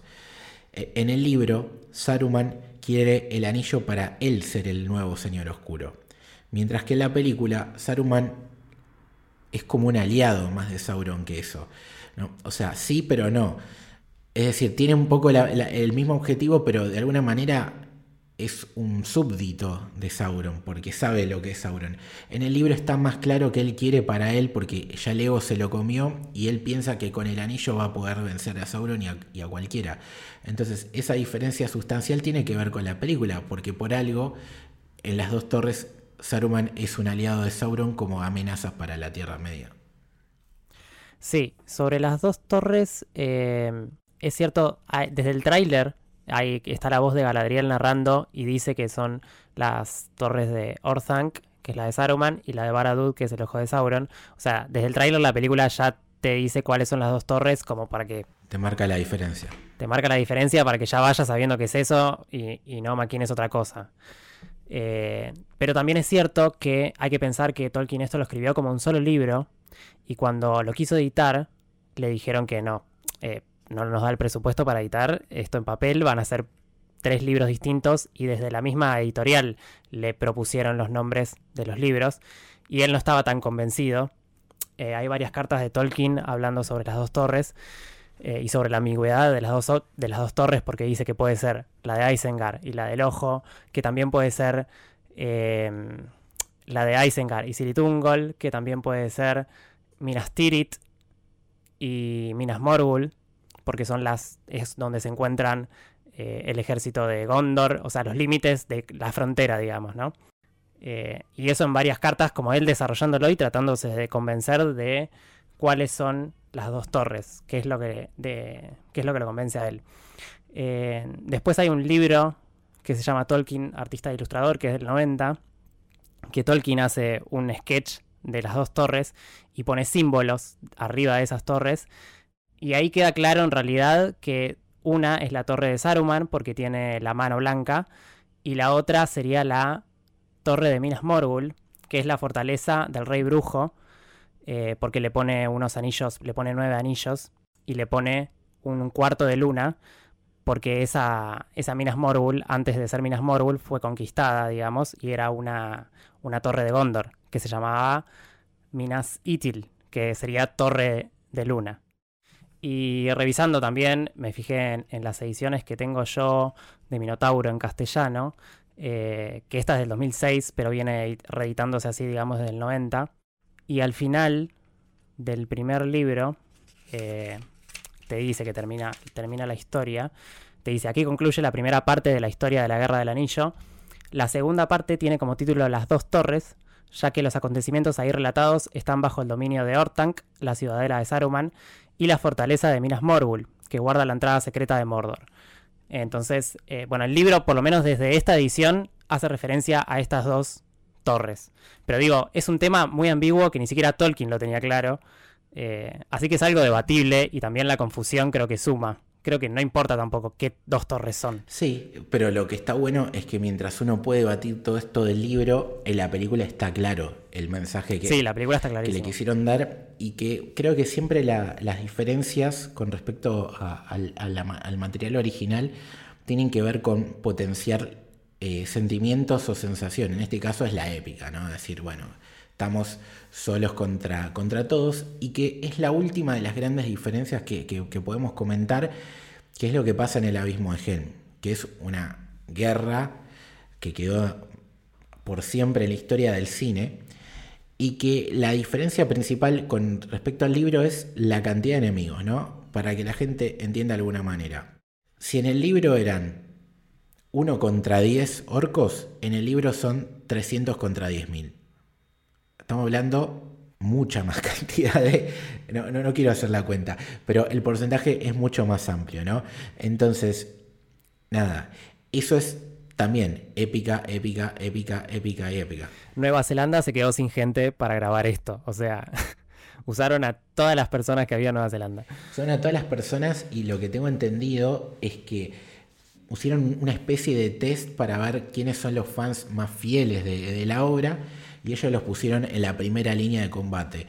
E, en el libro, Saruman quiere el anillo para él ser el nuevo Señor Oscuro. Mientras que en la película, Saruman es como un aliado más de Sauron que eso. O sea, sí, pero no. Es decir, tiene un poco el mismo objetivo, pero de alguna manera es un súbdito de Sauron, porque sabe lo que es Sauron. En el libro está más claro que él quiere para él, porque ya el ego se lo comió y él piensa que con el anillo va a poder vencer a Sauron y a, cualquiera. Entonces, esa diferencia sustancial tiene que ver con la película, porque por algo, en las dos torres, Saruman es un aliado de Sauron como amenazas para la Tierra Media. Sí, sobre las dos torres, eh, es cierto, desde el tráiler Ahí está la voz de Galadriel narrando y dice que son las torres de Orthanc, que es la de Saruman, y la de Barad-dûr, que es el ojo de Sauron. O sea, desde el tráiler la película ya te dice cuáles son las dos torres, como para que... Te marca la diferencia. Te marca la diferencia para que ya vayas sabiendo qué es eso y, no maquines otra cosa. Eh, pero también es cierto que hay que pensar que Tolkien esto lo escribió como un solo libro y cuando lo quiso editar le dijeron que no, eh, no nos da el presupuesto para editar esto en papel, van a ser tres libros distintos y desde la misma editorial le propusieron los nombres de los libros y él no estaba tan convencido. Eh, hay varias cartas de Tolkien hablando sobre las dos torres eh, y sobre la ambigüedad de las, dos, de las dos torres porque dice que puede ser la de Isengard y la del Ojo, que también puede ser em, la de Isengard y Siritungol, que también puede ser Minas Tirith y Minas Morgul, porque son las es donde se encuentran eh, el ejército de Gondor, o sea, los límites de la frontera, digamos, ¿no? Eh, y eso en varias cartas, como él desarrollándolo y tratándose de convencer de cuáles son las dos torres, qué es lo que, de, qué es lo que lo convence a él. Eh, después hay un libro que se llama Tolkien, artista ilustrador, que es del 90, que Tolkien hace un sketch de las dos torres y pone símbolos arriba de esas torres. Y ahí queda claro en realidad que una es la torre de Saruman porque tiene la mano blanca y la otra sería la torre de Minas Morgul, que es la fortaleza del rey brujo, eh, porque le pone unos anillos, le pone nueve anillos y le pone un cuarto de luna, porque esa, esa Minas Morgul, antes de ser Minas Morgul, fue conquistada, digamos, y era una, una torre de Gondor, que se llamaba Minas Itil, que sería torre de luna. Y revisando también, me fijé en, las ediciones que tengo yo de Minotauro en castellano, eh, que esta es del 2006, pero viene reeditándose así, digamos, desde el 90. Y al final del primer libro, eh, te dice que termina, termina la historia. Te dice, aquí concluye la primera parte de la historia de la Guerra del Anillo. La segunda parte tiene como título Las dos torres, ya que los acontecimientos ahí relatados están bajo el dominio de Ortank, la ciudadela de Saruman, y la fortaleza de Minas Morgul, que guarda la entrada secreta de Mordor. Entonces, eh, bueno, el libro, por lo menos desde esta edición, hace referencia a estas dos torres. Pero digo, es un tema muy ambiguo que ni siquiera Tolkien lo tenía claro. Eh, así que es algo debatible y también la confusión creo que suma creo que no importa tampoco qué dos torres son. Sí, pero lo que está bueno es que mientras uno puede batir todo esto del libro, en la película está claro el mensaje que, sí, la película está que le quisieron dar y que creo que siempre las diferencias con respecto al, material original tienen que ver con potenciar eh, sentimientos o sensaciones. En este caso es la épica, ¿no? Decir, bueno, estamos solos contra, contra todos y que es la última de las grandes diferencias que, podemos comentar, que es lo que pasa en el abismo de Helm, que es una guerra que quedó por siempre en la historia del cine y que la diferencia principal con respecto al libro es la cantidad de enemigos, ¿no? Para que la gente entienda de alguna manera. Si en el libro eran 1 contra 10 orcos, en el libro son 300 contra 10.000. Estamos hablando mucha más cantidad de... No, no, quiero hacer la cuenta, pero el porcentaje es mucho más amplio, ¿no? Entonces, nada, eso es también épica, épica, épica, épica y épica. Nueva Zelanda se quedó sin gente para grabar esto, o sea, usaron a todas las personas que había en Nueva Zelanda. Usaron a todas las personas y lo que tengo entendido es que hicieron una especie de test para ver quiénes son los fans más fieles de, de la obra y ellos los pusieron en la primera línea de combate.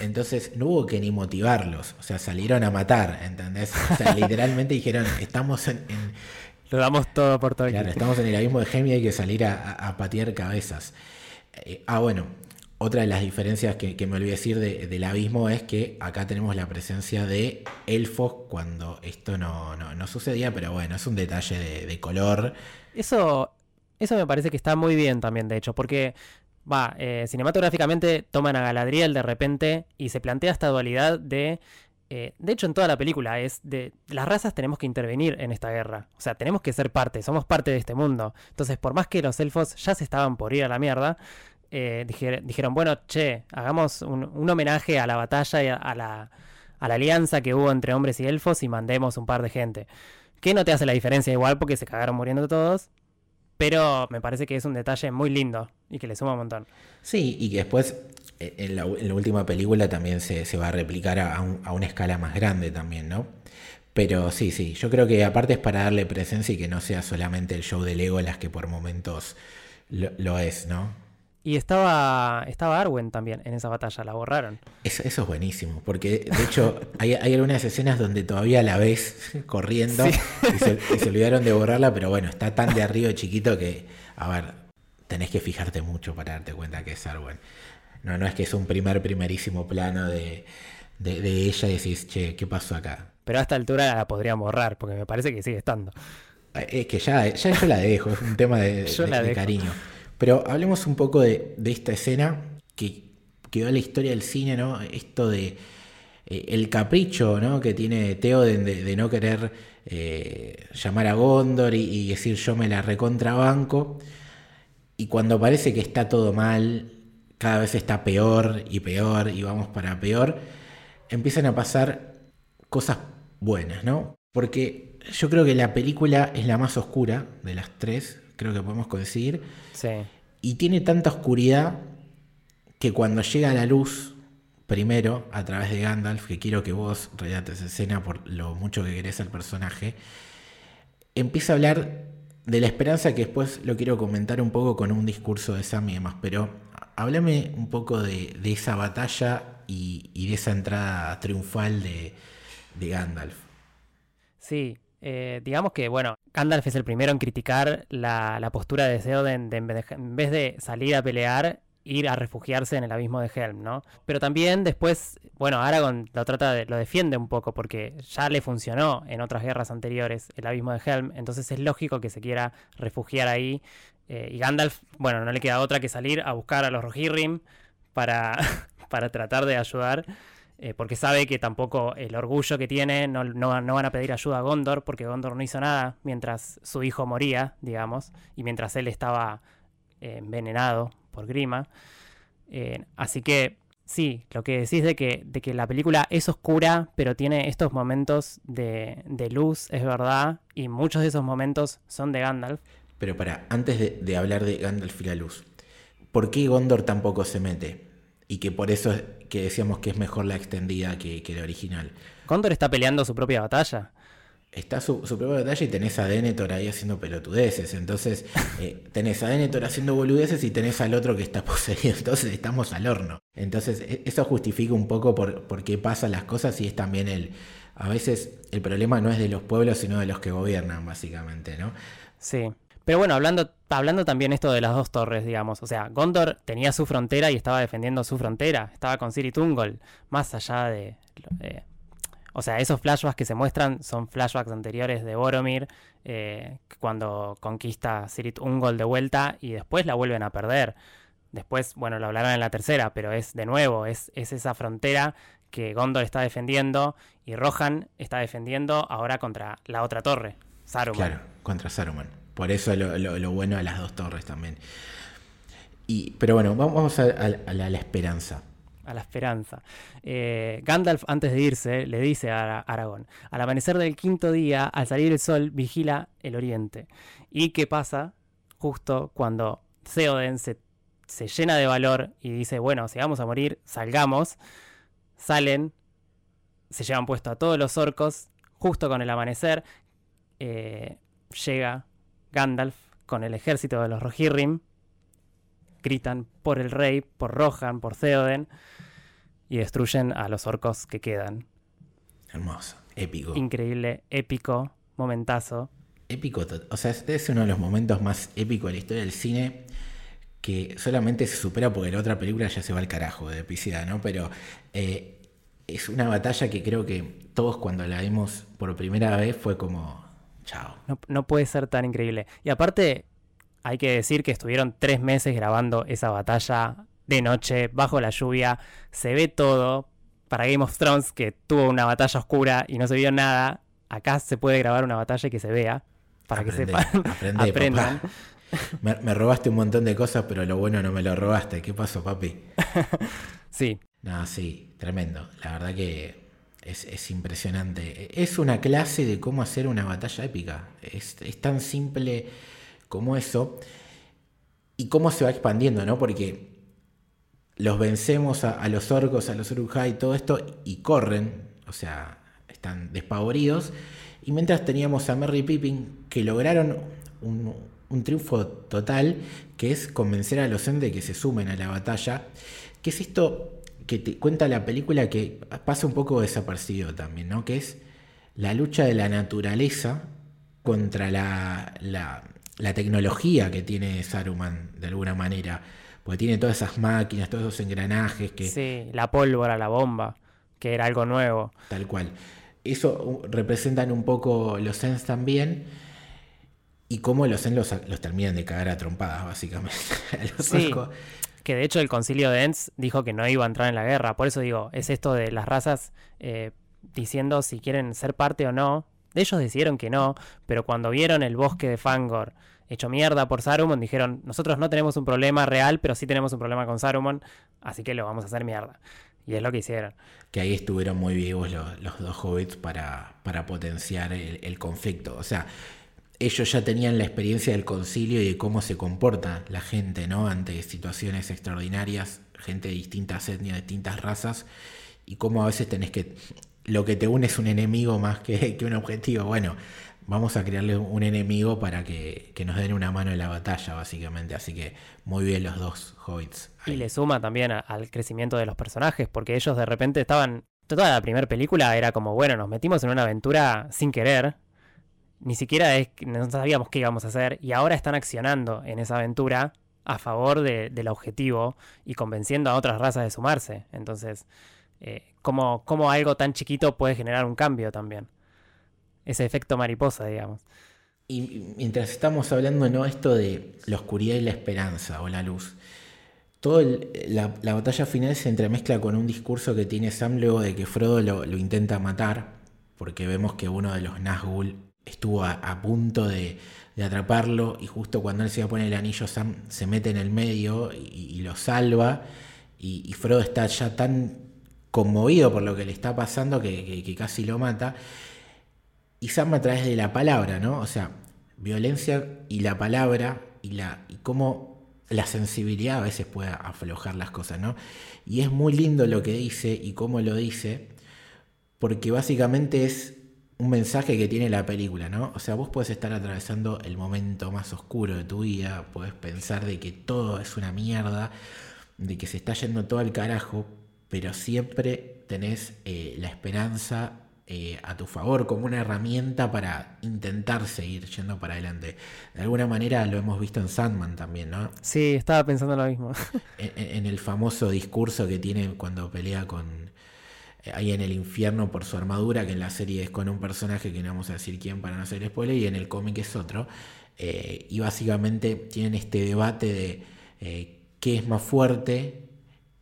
Entonces no hubo que ni motivarlos, o sea, salieron a matar, ¿entendés? O sea, literalmente dijeron, estamos en... Lo damos todo por todo. Claro, estamos en el abismo de Gemia y hay que salir a, patear cabezas. Eh, ah, bueno, otra de las diferencias que, me olvidé decir del abismo es que acá tenemos la presencia de elfos cuando esto no, no, sucedía, pero bueno, es un detalle de, de color. Eso, eso me parece que está muy bien también, de hecho, porque va, eh, cinematográficamente toman a Galadriel de repente y se plantea esta dualidad de... Eh, de hecho, en toda la película es de las razas tenemos que intervenir en esta guerra. O sea, tenemos que ser parte, somos parte de este mundo. Entonces, por más que los elfos ya se estaban por ir a la mierda, eh, dijeron, bueno, che, hagamos un, homenaje a la batalla y a, la, a la alianza que hubo entre hombres y elfos y mandemos un par de gente. Que no te hace la diferencia igual porque se cagaron muriendo todos, pero me parece que es un detalle muy lindo y que le suma un montón. Sí, y que después eh, en la, última película también se, va a replicar a, una escala más grande también, ¿no? Pero sí, sí, yo creo que aparte es para darle presencia y que no sea solamente el show de Legolas que por momentos lo, es, ¿no? Y estaba, estaba Arwen también en esa batalla, la borraron. Eso, es buenísimo, porque de hecho hay, algunas escenas donde todavía la ves corriendo y, se, olvidaron de borrarla, pero bueno, está tan de arriba chiquito que, a ver, tenés que fijarte mucho para darte cuenta que es Arwen. No, no es que es un primer, primerísimo plano de, ella y decís, che, ¿qué pasó acá? Pero a esta altura la podrían borrar, porque me parece que sigue estando. Es que ya, ya yo la dejo, es un tema de, cariño. Pero hablemos un poco de, esta escena que quedó la historia del cine, ¿no? Esto de eh, el capricho, ¿no? Que tiene Teo de, no querer eh, llamar a Gondor y, decir yo me la recontrabanco. Y cuando parece que está todo mal, cada vez está peor y peor y vamos para peor, empiezan a pasar cosas buenas, ¿no? Porque yo creo que la película es la más oscura de las tres, creo que podemos coincidir. Sí. Y tiene tanta oscuridad que cuando llega la luz, primero, a través de Gandalf, que quiero que vos relates escena por lo mucho que querés al personaje, empieza a hablar de la esperanza que después lo quiero comentar un poco con un discurso de Sam y demás, pero háblame un poco de, esa batalla y, de esa entrada triunfal de, de Gandalf. Sí, eh, digamos que, bueno, Gandalf es el primero en criticar la, postura de Theoden de, en vez de salir a pelear, ir a refugiarse en el abismo de Helm, ¿no? Pero también después, bueno, Aragorn lo trata de, lo defiende un poco porque ya le funcionó en otras guerras anteriores el abismo de Helm, entonces es lógico que se quiera refugiar ahí. Eh, y Gandalf, bueno, no le queda otra que salir a buscar a los Rohirrim para, para tratar de ayudar. Eh, porque sabe que tampoco el orgullo que tiene no, van a pedir ayuda a Gondor, porque Gondor no hizo nada mientras su hijo moría, digamos, y mientras él estaba eh, envenenado por Grima. Eh, así que sí, lo que decís de que, de que la película es oscura, pero tiene estos momentos de, luz, es verdad, y muchos de esos momentos son de Gandalf. Pero para, antes de, de hablar de Gandalf y la luz, ¿por qué Gondor tampoco se mete? Y que por eso que decíamos que es mejor la extendida que, la original. Condor está peleando su propia batalla. Está su, propia batalla y tenés a Denethor ahí haciendo pelotudeces. Entonces, eh, tenés a Denethor haciendo boludeces y tenés al otro que está poseído. Entonces, estamos al horno. Entonces, e, eso justifica un poco por, por qué pasan las cosas y es también el. A veces el problema no es de los pueblos, sino de los que gobiernan, básicamente, ¿no? Sí. Pero bueno, hablando, hablando también esto de las dos torres, digamos. O sea, Gondor tenía su frontera y estaba defendiendo su frontera. Estaba con Siri Tungol. Más allá de. o sea, esos flashbacks que se muestran son flashbacks anteriores de Boromir. Eh, cuando conquista Sirit Ungol de vuelta y después la vuelven a perder. Después, bueno, lo hablarán en la tercera, pero es de nuevo, es, es esa frontera que Gondor está defendiendo y Rohan está defendiendo ahora contra la otra torre, Saruman. Claro, contra Saruman. Por eso lo, bueno de las dos torres también. Y, pero bueno, vamos a, la, esperanza. A la esperanza. Eh, Gandalf, antes de irse, le dice a Aragón: Al amanecer del quinto día, al salir el sol, vigila el oriente. ¿Y qué pasa? Justo cuando Theoden se, se llena de valor y dice: Bueno, si vamos a morir, salgamos. Salen, se llevan puesto a todos los orcos. Justo con el amanecer, eh, llega Gandalf con el ejército de los Rohirrim gritan por el rey, por Rohan, por Theoden y destruyen a los orcos que quedan. Hermoso, épico. Increíble, épico, momentazo. Épico, o sea, este es uno de los momentos más épicos de la historia del cine que solamente se supera porque la otra película ya se va al carajo de epicidad, ¿no? Pero eh, es una batalla que creo que todos cuando la vimos por primera vez fue como, Chao. No, puede ser tan increíble. Y aparte, hay que decir que estuvieron tres meses grabando esa batalla de noche, bajo la lluvia. Se ve todo. Para Game of Thrones, que tuvo una batalla oscura y no se vio nada, acá se puede grabar una batalla que se vea. Para que sepan. aprendan. Me, me, robaste un montón de cosas, pero lo bueno no me lo robaste. ¿Qué pasó, papi? sí. No, sí, tremendo. La verdad que es, impresionante. Es una clase de cómo hacer una batalla épica. Es, tan simple como eso. Y cómo se va expandiendo, ¿no? Porque los vencemos a, los orcos, a los Urujai y todo esto, y corren, o sea, están despavoridos. Y mientras teníamos a Merry Pippin que lograron un triunfo total, que es convencer a los Zen de que se sumen a la batalla, que es esto que te cuenta la película que pasa un poco desapercibido también, ¿no? Que es la lucha de la naturaleza contra la, la, tecnología que tiene Saruman, de alguna manera. Porque tiene todas esas máquinas, todos esos engranajes que... Sí, la pólvora, la bomba, que era algo nuevo. Tal cual. Eso uh, representan un poco los Sens también. Y cómo los Sens los, terminan de cagar a trompadas, básicamente. sí, que de hecho el concilio de Enz dijo que no iba a entrar en la guerra. Por eso digo, es esto de las razas eh, diciendo si quieren ser parte o no. Ellos decidieron que no, pero cuando vieron el bosque de Fangor hecho mierda por Saruman, dijeron, nosotros no tenemos un problema real, pero sí tenemos un problema con Saruman, así que lo vamos a hacer mierda. Y es lo que hicieron. Que ahí estuvieron muy vivos los, dos hobbits para, para potenciar el, conflicto. O sea, ellos ya tenían la experiencia del concilio y de cómo se comporta la gente, ¿no? Ante situaciones extraordinarias, gente de distintas etnias, de distintas razas, y cómo a veces tenés que lo que te une es un enemigo más que, un objetivo. Bueno, vamos a crearle un enemigo para que, nos den una mano en la batalla, básicamente. Así que muy bien los dos hobbits. Y le suma también al crecimiento de los personajes, porque ellos de repente estaban. Toda la primera película era como, bueno, nos metimos en una aventura sin querer. Ni siquiera no sabíamos qué íbamos a hacer. Y ahora están accionando en esa aventura a favor del objetivo y convenciendo a otras razas de sumarse. Entonces, eh, cómo, algo tan chiquito puede generar un cambio también. Ese efecto mariposa, digamos. Y mientras estamos hablando, ¿no? Esto de la oscuridad y la esperanza o la luz. Toda la, batalla final se entremezcla con un discurso que tiene Sam luego de que Frodo lo, intenta matar, porque vemos que uno de los Nazgûl estuvo a, punto de, atraparlo y justo cuando él se va a poner el anillo Sam se mete en el medio y, lo salva y, Frodo está ya tan conmovido por lo que le está pasando que, casi lo mata. Y Sam a través de la palabra, ¿no? O sea, violencia y la palabra y, la, y cómo la sensibilidad a veces puede aflojar las cosas, ¿no? Y es muy lindo lo que dice y cómo lo dice, porque básicamente es un mensaje que tiene la película, ¿no? O sea, vos puedes estar atravesando el momento más oscuro de tu vida, puedes pensar de que todo es una mierda, de que se está yendo todo al carajo, pero siempre tenés eh, la esperanza eh, a tu favor como una herramienta para intentar seguir yendo para adelante. De alguna manera lo hemos visto en Sandman también, ¿no? Sí, estaba pensando lo mismo. en, el famoso discurso que tiene cuando pelea con ahí en el infierno por su armadura, que en la serie es con un personaje que no vamos a decir quién para no hacer spoiler, y en el cómic es otro. y básicamente tienen este debate de qué es más fuerte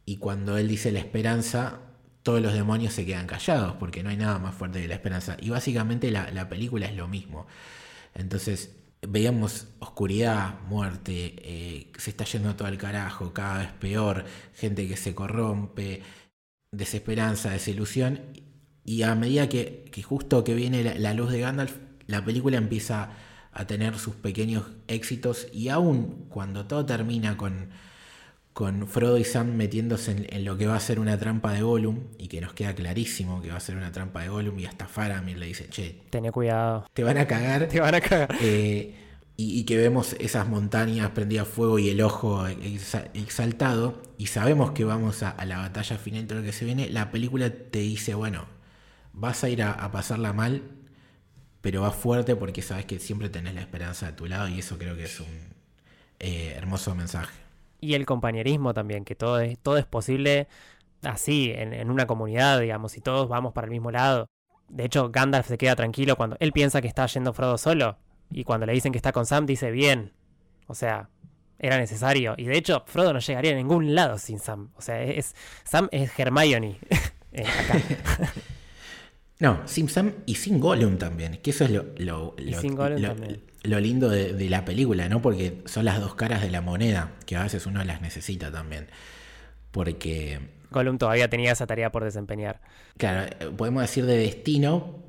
y cuando él dice la esperanza, todos los demonios se quedan callados, porque no hay nada más fuerte que la esperanza. Y básicamente la, película es lo mismo. Entonces, veíamos oscuridad, muerte, eh, se está yendo todo al carajo, cada vez peor, gente que se corrompe, desesperanza, desilusión. Y a medida que, justo que viene la, la, luz de Gandalf, la película empieza a tener sus pequeños éxitos y aún cuando todo termina con con Frodo y Sam metiéndose en, lo que va a ser una trampa de Gollum y que nos queda clarísimo que va a ser una trampa de Gollum y hasta Faramir le dice, che, ten cuidado. Te van a cagar. Te van a cagar. Eh, y, que vemos esas montañas prendidas fuego y el ojo exaltado y sabemos que vamos a, la batalla final todo lo que se viene, la película te dice, bueno, vas a ir a, pasarla mal, pero va fuerte porque sabes que siempre tenés la esperanza de tu lado y eso creo que es un eh, hermoso mensaje y el compañerismo también, que todo es, todo es posible así, en, una comunidad, digamos, y todos vamos para el mismo lado. De hecho, Gandalf se queda tranquilo cuando él piensa que está yendo Frodo solo, y cuando le dicen que está con Sam, dice bien. O sea, era necesario. Y de hecho, Frodo no llegaría a ningún lado sin Sam. O sea, es, Sam es Hermione. Eh. No, sin Sam y sin Gollum también, que eso es lo, lo, lo, lindo de, la película, ¿no? Porque son las dos caras de la moneda, que a veces uno las necesita también. Porque... Gollum todavía tenía esa tarea por desempeñar. Claro, eh, podemos decir de destino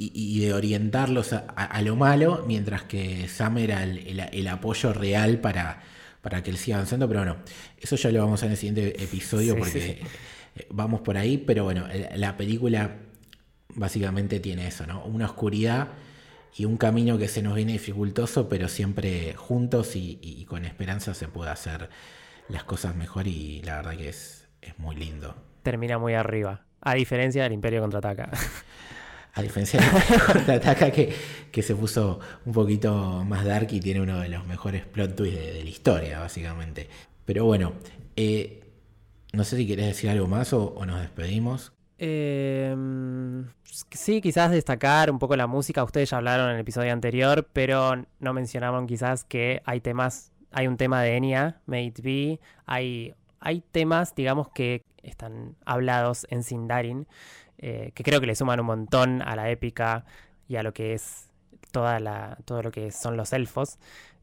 y, de orientarlos a, lo malo, mientras que Sam era el, apoyo real para, para que él siga avanzando, pero bueno, eso ya lo vamos a ver en el siguiente episodio porque vamos por ahí, pero bueno, la película básicamente tiene eso, ¿no? Una oscuridad y un camino que se nos viene dificultoso, pero siempre juntos y, con esperanza se puede hacer las cosas mejor y la verdad que es, es muy lindo. Termina muy arriba, a diferencia del Imperio Contraataca. A diferencia del Contraataca que, que se puso un poquito más dark y tiene uno de los mejores plot twists de, la historia, básicamente. Pero bueno, eh, no sé si querés decir algo más o, o nos despedimos. Eh, sí, quizás destacar un poco la música. Ustedes ya hablaron en el episodio anterior, pero no mencionaron quizás que hay temas, hay un tema de Enya, May Be, hay, hay temas, digamos, que están hablados en Sindarin, eh, que creo que le suman un montón a la épica y a lo que es toda la, todo lo que son los elfos,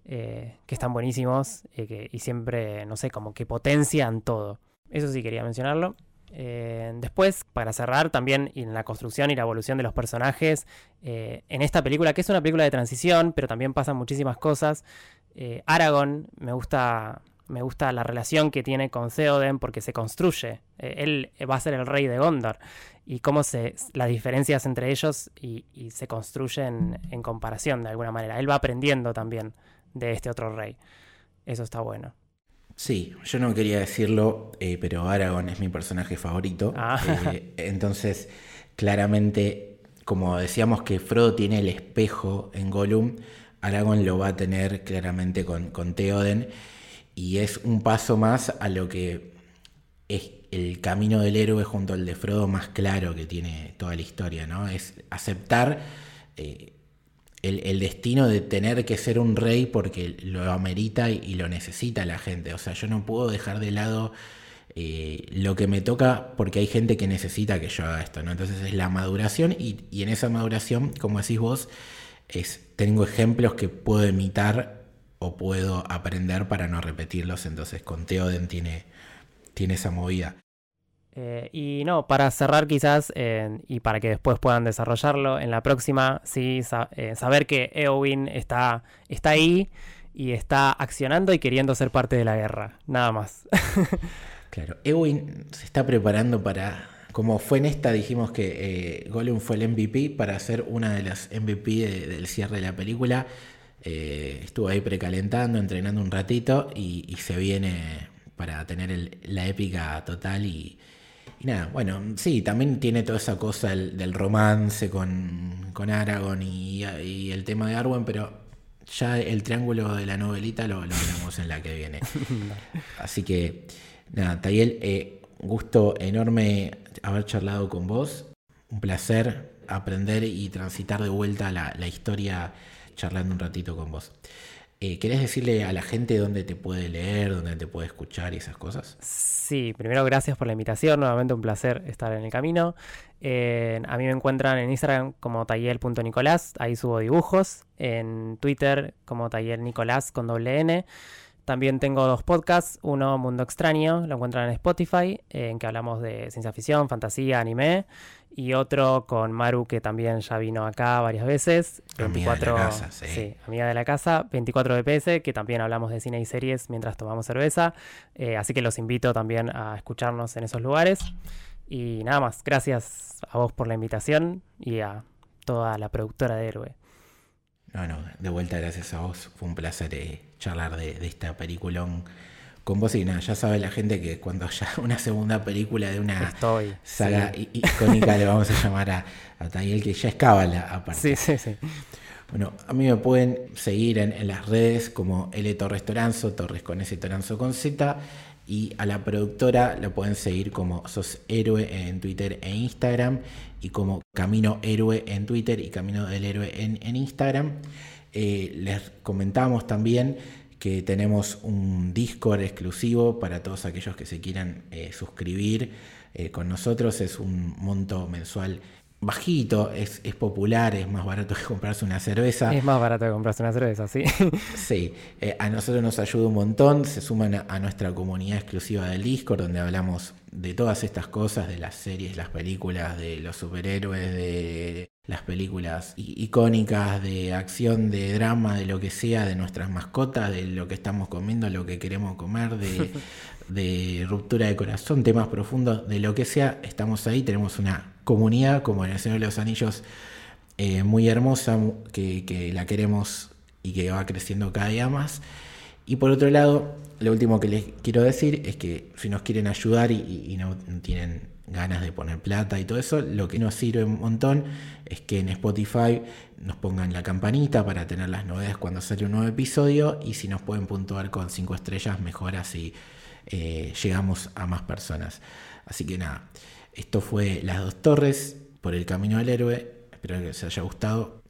eh, que están buenísimos y siempre, no sé, como que potencian todo. Eso sí quería mencionarlo. Eh, después, para cerrar, también en la construcción y la evolución de los personajes, eh, en esta película, que es una película de transición, pero también pasan muchísimas cosas. Eh, Aragorn, me gusta, me gusta la relación que tiene con Theoden porque se construye. él va a ser el rey de Gondor. Y cómo se, las diferencias entre ellos y, y se construyen en comparación de alguna manera. Él va aprendiendo también de este otro rey. Eso está bueno. Sí, yo no quería decirlo, eh, pero Aragorn es mi personaje favorito. Ah. Eh, entonces, claramente, como decíamos que Frodo tiene el espejo en Gollum, Aragorn lo va a tener claramente con, con Theoden. Y es un paso más a lo que es el camino del héroe junto al de Frodo más claro que tiene toda la historia, ¿no? Es aceptar eh, el, destino de tener que ser un rey porque lo amerita y, lo necesita la gente. O sea, yo no puedo dejar de lado eh, lo que me toca porque hay gente que necesita que yo haga esto, ¿no? Entonces es la maduración y, en esa maduración, como decís vos, es, tengo ejemplos que puedo imitar o puedo aprender para no repetirlos. Entonces con Teoden tiene, tiene esa movida. Eh, y no, para cerrar quizás, y para que después puedan desarrollarlo, en la próxima, sí, eh, saber que Eowyn está, está ahí y está accionando y queriendo ser parte de la guerra, nada más. claro, Eowyn se está preparando para, como fue en esta, dijimos que eh, Gollum fue el MVP para ser una de las MVP del cierre de la película. estuvo ahí precalentando, entrenando un ratito y, se viene para tener la épica total y, y nada, bueno, sí, también tiene toda esa cosa del, romance con, con Aragorn y, el tema de Arwen, pero ya el triángulo de la novelita lo, lo veremos en la que viene. Así que, nada, Tayel, eh, gusto enorme haber charlado con vos. Un placer aprender y transitar de vuelta la, la historia charlando un ratito con vos. Eh, ¿Querés decirle a la gente dónde te puede leer, dónde te puede escuchar y esas cosas? Sí, primero gracias por la invitación, nuevamente un placer estar en el camino. A mí me encuentran en Instagram como tayel.nicolás, ahí subo dibujos, en Twitter como tayelnicolás con doble N. También tengo dos podcasts, uno Mundo Extraño, lo encuentran en Spotify, en que hablamos de ciencia ficción, fantasía, anime, y otro con Maru que también ya vino acá varias veces, 24 amiga de la casa, sí. amiga de la casa, 24 DPS, que también hablamos de cine y series mientras tomamos cerveza, eh, así que los invito también a escucharnos en esos lugares. Y nada más, gracias a vos por la invitación y a toda la productora de Héroe. No, no, de vuelta gracias a vos. Fue un placer eh, charlar de, esta película con nada, ya sabe la gente que cuando haya una segunda película de una saga icónica le vamos a llamar a, a Daniel, que ya es cábala aparte. Sí, sí, sí. Bueno, a mí me pueden seguir en, las redes como L Torres Toranzo, Torres con S Toranzo con Z. Y a la productora la pueden seguir como Sos Héroe en Twitter e Instagram y como Camino Héroe en Twitter y Camino del Héroe en, Instagram. Eh, les comentamos también que tenemos un Discord exclusivo para todos aquellos que se quieran eh, suscribir eh, con nosotros. Es un monto mensual bajito, es, popular, es más barato que comprarse una cerveza. Es más barato que comprarse una cerveza, sí. sí, eh, a nosotros nos ayuda un montón, se suman a, nuestra comunidad exclusiva del Discord, donde hablamos de todas estas cosas, de las series, las películas, de los superhéroes, de las películas icónicas, de acción, de drama, de lo que sea, de nuestras mascotas, de lo que estamos comiendo, lo que queremos comer, de, de ruptura de corazón, temas profundos, de lo que sea, estamos ahí, tenemos una comunidad, como en el Señor de los Anillos eh, muy hermosa, que, que la queremos y que va creciendo cada día más. Y por otro lado, lo último que les quiero decir es que si nos quieren ayudar y, no tienen ganas de poner plata y todo eso, lo que nos sirve un montón es que en Spotify nos pongan la campanita para tener las novedades cuando sale un nuevo episodio y si nos pueden puntuar con 5 estrellas, mejor así eh, llegamos a más personas. Así que nada, esto fue Las Dos Torres por el Camino del Héroe. Espero que les haya gustado.